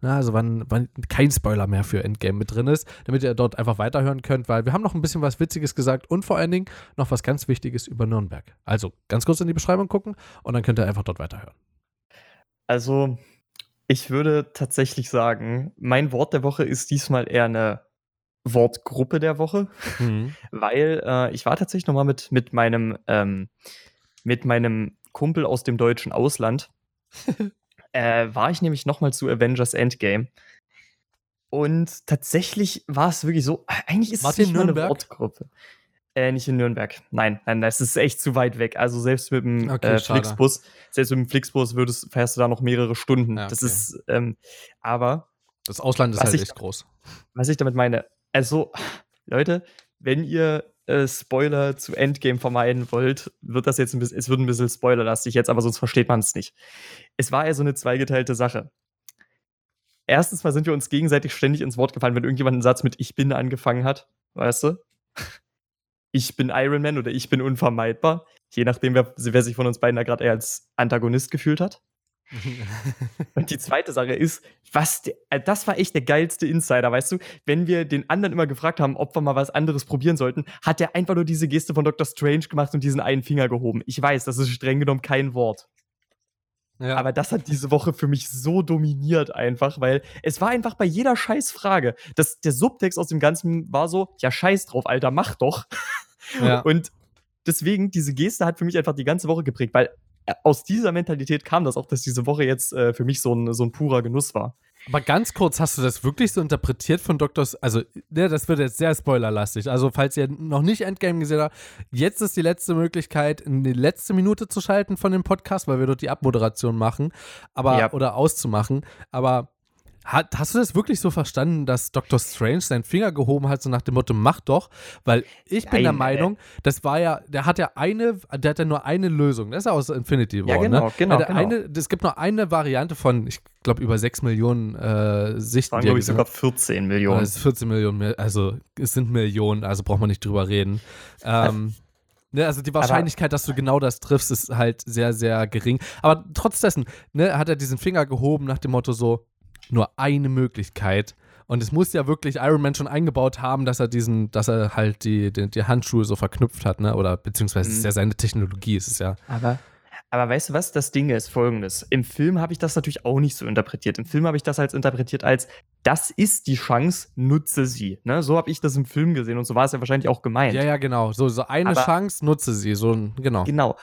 Na, also wann, wann kein Spoiler mehr für Endgame mit drin ist, damit ihr dort einfach weiterhören könnt, weil wir haben noch ein bisschen was Witziges gesagt und vor allen Dingen noch was ganz Wichtiges über Nürnberg. Also ganz kurz in die Beschreibung gucken und dann könnt ihr einfach dort weiterhören. Also, ich würde tatsächlich sagen, mein Wort der Woche ist diesmal eher eine Wortgruppe der Woche, Mhm. weil äh, ich war tatsächlich nochmal mit, mit meinem ähm, mit meinem Kumpel aus dem deutschen Ausland, äh, war ich nämlich nochmal zu Avengers Endgame. Und tatsächlich war es wirklich so, eigentlich ist Wart es nicht mal eine? Wortgruppe. Äh, nicht in Nürnberg. Nein, nein, das ist echt zu weit weg. Also selbst mit dem Okay, äh. Flixbus, selbst mit dem Flixbus würdest, fährst du da noch mehrere Stunden. Ja, Das okay. ist, ähm, aber Das Ausland ist halt echt groß. was ich damit meine, also, Leute, wenn ihr äh, Spoiler zu Endgame vermeiden wollt, wird das jetzt ein bisschen, es wird ein bisschen spoilerlastig jetzt, aber sonst versteht man es nicht. Es war ja so eine zweigeteilte Sache. Erstens mal sind wir uns gegenseitig ständig ins Wort gefallen, wenn irgendjemand einen Satz mit Ich bin angefangen hat, weißt du? Ich bin Iron Man oder ich bin unvermeidbar. Je nachdem, wer, wer sich von uns beiden da gerade eher als Antagonist gefühlt hat. Und die zweite Sache ist, was der, äh, das war echt der geilste Insider, weißt du? Wenn wir den anderen immer gefragt haben, ob wir mal was anderes probieren sollten, hat er einfach nur diese Geste von Dr. Strange gemacht und diesen einen Finger gehoben. Ich weiß, das ist streng genommen kein Wort. ja. Aber das hat diese Woche für mich so dominiert einfach, weil es war einfach bei jeder Scheißfrage. Das, der Subtext aus dem Ganzen war so, ja scheiß drauf, Alter, mach doch. Ja. Und deswegen, diese Geste hat für mich einfach die ganze Woche geprägt, weil aus dieser Mentalität kam das auch, dass diese Woche jetzt äh, für mich so ein, so ein purer Genuss war. Aber ganz kurz, hast du das wirklich so interpretiert von Dr. S also, ne, das wird jetzt sehr spoilerlastig. Also, falls ihr noch nicht Endgame gesehen habt, jetzt ist die letzte Möglichkeit, in die letzte Minute zu schalten von dem Podcast, weil wir dort die Abmoderation machen, aber Ja. oder auszumachen. Aber hat, hast du das wirklich so verstanden, dass Dr. Strange seinen Finger gehoben hat, so nach dem Motto, mach doch? Weil ich bin der Nein, äh. Meinung, das war ja, der hat ja eine, der hat ja nur eine Lösung. Das ist ja aus Infinity War, Ja, genau, ne? genau, Der genau. Eine, es gibt nur eine Variante von, ich glaube, über 6 Millionen äh, Sichten. waren, glaube ich, sogar hat. 14 Ja, Millionen. Ist 14 Millionen, mehr, also es sind Millionen, also braucht man nicht drüber reden. Ähm, ne, also die Wahrscheinlichkeit, dass du genau das triffst, ist halt sehr, sehr gering. Aber trotz dessen ne, hat er diesen Finger gehoben nach dem Motto so, nur eine Möglichkeit. Und es muss ja wirklich Iron Man schon eingebaut haben, dass er diesen, dass er halt die, die, die Handschuhe so verknüpft hat, ne? Oder beziehungsweise es ist Mhm. ja seine Technologie, es ist ja. Aber, aber weißt du was? Das Ding ist folgendes. Im Film habe ich das natürlich auch nicht so interpretiert. Im Film habe ich das als interpretiert als, das ist die Chance, nutze sie. Ne? So habe ich das im Film gesehen und so war es ja wahrscheinlich auch gemeint. Ja, ja, genau. So, so eine Aber- Chance, nutze sie. So genau. Genau.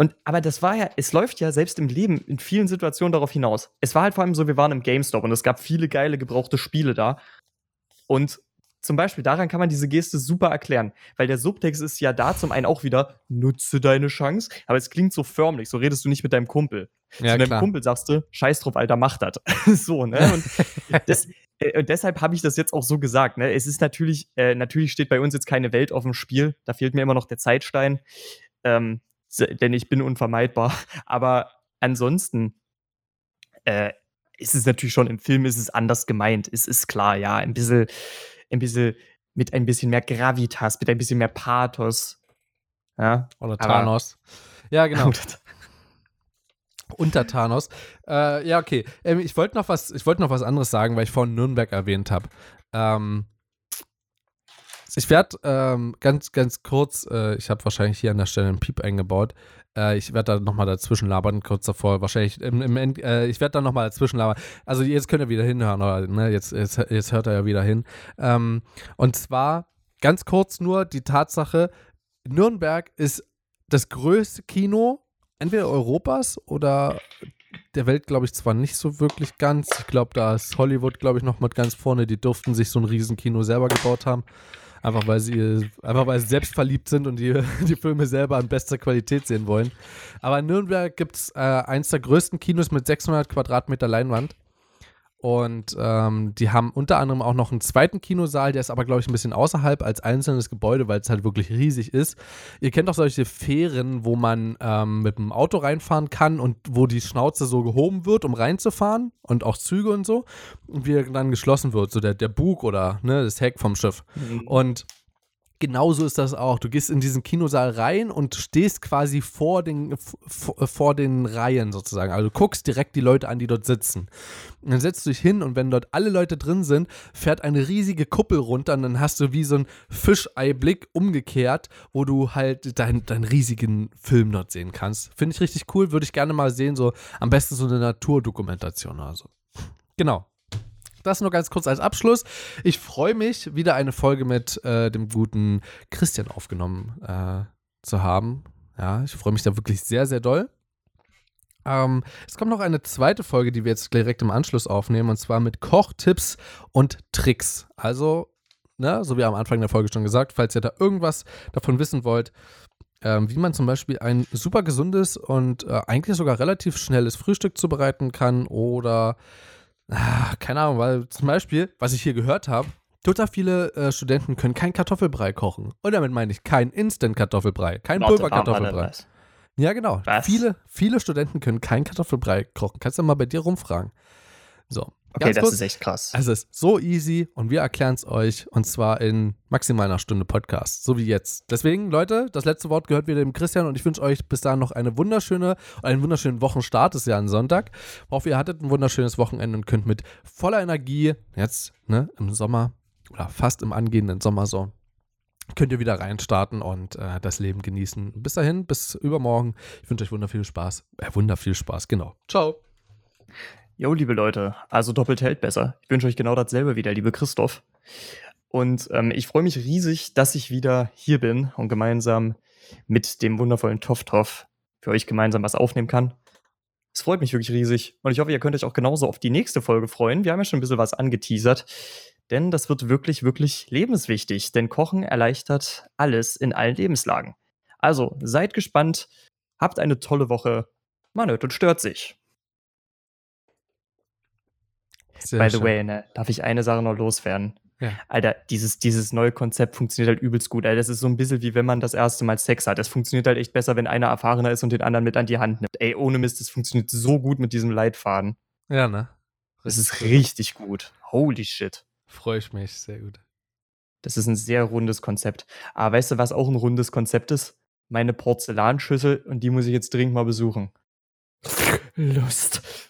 Und aber das war ja, es läuft ja selbst im Leben in vielen Situationen darauf hinaus. Es war halt vor allem so, wir waren im GameStop und es gab viele geile gebrauchte Spiele da. Und zum Beispiel daran kann man diese Geste super erklären, weil der Subtext ist ja da zum einen auch wieder, nutze deine Chance, aber es klingt so förmlich, so redest du nicht mit deinem Kumpel. Ja, Zu deinem klar. Kumpel sagst du, scheiß drauf, Alter, mach das. so, ne? Und, das, äh, und deshalb habe ich das jetzt auch so gesagt, ne? Es ist natürlich, äh, natürlich steht bei uns jetzt keine Welt auf dem Spiel, da fehlt mir immer noch der Zeitstein, ähm, denn ich bin unvermeidbar. Aber ansonsten äh, ist es natürlich schon im Film ist es anders gemeint. Es ist klar, ja, ein bisschen, ein bisschen mit ein bisschen mehr Gravitas, mit ein bisschen mehr Pathos. Ja, Oder Aber- Thanos. Ja, genau. Unter Thanos. Äh, ja, okay. Ähm, ich wollte noch was, ich wollte noch was anderes sagen, weil ich vorhin Nürnberg erwähnt habe. Ähm, ich werde ähm, ganz, ganz kurz, äh, ich habe wahrscheinlich hier an der Stelle einen Piep eingebaut. Äh, ich werde da nochmal dazwischen labern, kurz davor. Wahrscheinlich im, im End, äh, ich werde da nochmal dazwischen labern. Also jetzt könnt ihr wieder hinhören, oder ne? Jetzt, jetzt, jetzt hört er ja wieder hin. Ähm, und zwar ganz kurz nur die Tatsache, Nürnberg ist das größte Kino, entweder Europas oder der Welt, glaube ich, zwar nicht so wirklich ganz. Ich glaube, da ist Hollywood, glaube ich, noch mit ganz vorne. Die durften sich so ein Riesenkino selber gebaut haben. Einfach weil sie, einfach weil sie selbst verliebt sind und die, die Filme selber in bester Qualität sehen wollen. Aber in Nürnberg gibt es äh, eins der größten Kinos mit 600 Quadratmeter Leinwand. Und ähm, die haben unter anderem auch noch einen zweiten Kinosaal, der ist aber, glaube ich, ein bisschen außerhalb als einzelnes Gebäude, weil es halt wirklich riesig ist. Ihr kennt auch solche Fähren, wo man ähm, mit dem Auto reinfahren kann und wo die Schnauze so gehoben wird, um reinzufahren und auch Züge und so. Und wie dann geschlossen wird, so der, der Bug oder ne, das Heck vom Schiff. Mhm. Und genauso ist das auch. Du gehst in diesen Kinosaal rein und stehst quasi vor den, vor den Reihen sozusagen. Also du guckst direkt die Leute an, die dort sitzen. Und dann setzt du dich hin und wenn dort alle Leute drin sind, fährt eine riesige Kuppel runter und dann hast du wie so einen Fischeiblick umgekehrt, wo du halt deinen dein riesigen Film dort sehen kannst. Finde ich richtig cool, würde ich gerne mal sehen, so am besten so eine Naturdokumentation oder so. Genau. Das nur ganz kurz als Abschluss. Ich freue mich, wieder eine Folge mit äh, dem guten Christian aufgenommen äh, zu haben. Ja, ich freue mich da wirklich sehr, sehr doll. Ähm, es kommt noch eine zweite Folge, die wir jetzt direkt im Anschluss aufnehmen, und zwar mit Kochtipps und Tricks. Also, ne, so wie am Anfang der Folge schon gesagt, falls ihr da irgendwas davon wissen wollt, ähm, wie man zum Beispiel ein super gesundes und äh, eigentlich sogar relativ schnelles Frühstück zubereiten kann oder Ah, keine Ahnung, weil zum Beispiel, was ich hier gehört habe, total viele äh, Studenten können kein Kartoffelbrei kochen. Und damit meine ich kein Instant-Kartoffelbrei, kein Pulverkartoffelbrei. Ja, genau. Viele, viele Studenten können kein Kartoffelbrei kochen. Kannst du mal bei dir rumfragen. So. Okay, das kurz, ist echt krass. Also es ist so easy und wir erklären es euch und zwar in maximal einer Stunde Podcast, so wie jetzt. Deswegen, Leute, das letzte Wort gehört wieder dem Christian und ich wünsche euch bis dahin noch eine wunderschöne, einen wunderschönen Wochenstart, ist ja ein Sonntag. Ich hoffe, ihr hattet ein wunderschönes Wochenende und könnt mit voller Energie jetzt, ne, im Sommer oder fast im angehenden Sommer so, könnt ihr wieder reinstarten und äh, das Leben genießen. Bis dahin, bis übermorgen. Ich wünsche euch wunderviel Spaß. Äh, wunderviel Spaß, genau. Ciao. Jo, liebe Leute, also doppelt hält besser. Ich wünsche euch genau dasselbe wieder, liebe Christoph. Und ähm, ich freue mich riesig, dass ich wieder hier bin und gemeinsam mit dem wundervollen Toff für euch gemeinsam was aufnehmen kann. Es freut mich wirklich riesig und ich hoffe, ihr könnt euch auch genauso auf die nächste Folge freuen. Wir haben ja schon ein bisschen was angeteasert, denn das wird wirklich, wirklich lebenswichtig, denn Kochen erleichtert alles in allen Lebenslagen. Also seid gespannt, habt eine tolle Woche, man hört und stört sich. Sehr By the schön. way, ne, darf ich eine Sache noch loswerden? Ja. Alter, dieses, dieses neue Konzept funktioniert halt übelst gut. Alter, das ist so ein bisschen wie wenn man das erste Mal Sex hat. Das funktioniert halt echt besser, wenn einer erfahrener ist und den anderen mit an die Hand nimmt. Ey, ohne Mist, das funktioniert so gut mit diesem Leitfaden. Ja, ne? Das ist richtig gut. Holy shit. Freue ich mich, sehr gut. Das ist ein sehr rundes Konzept. Aber weißt du, was auch ein rundes Konzept ist? Meine Porzellanschüssel und die muss ich jetzt dringend mal besuchen. Lust.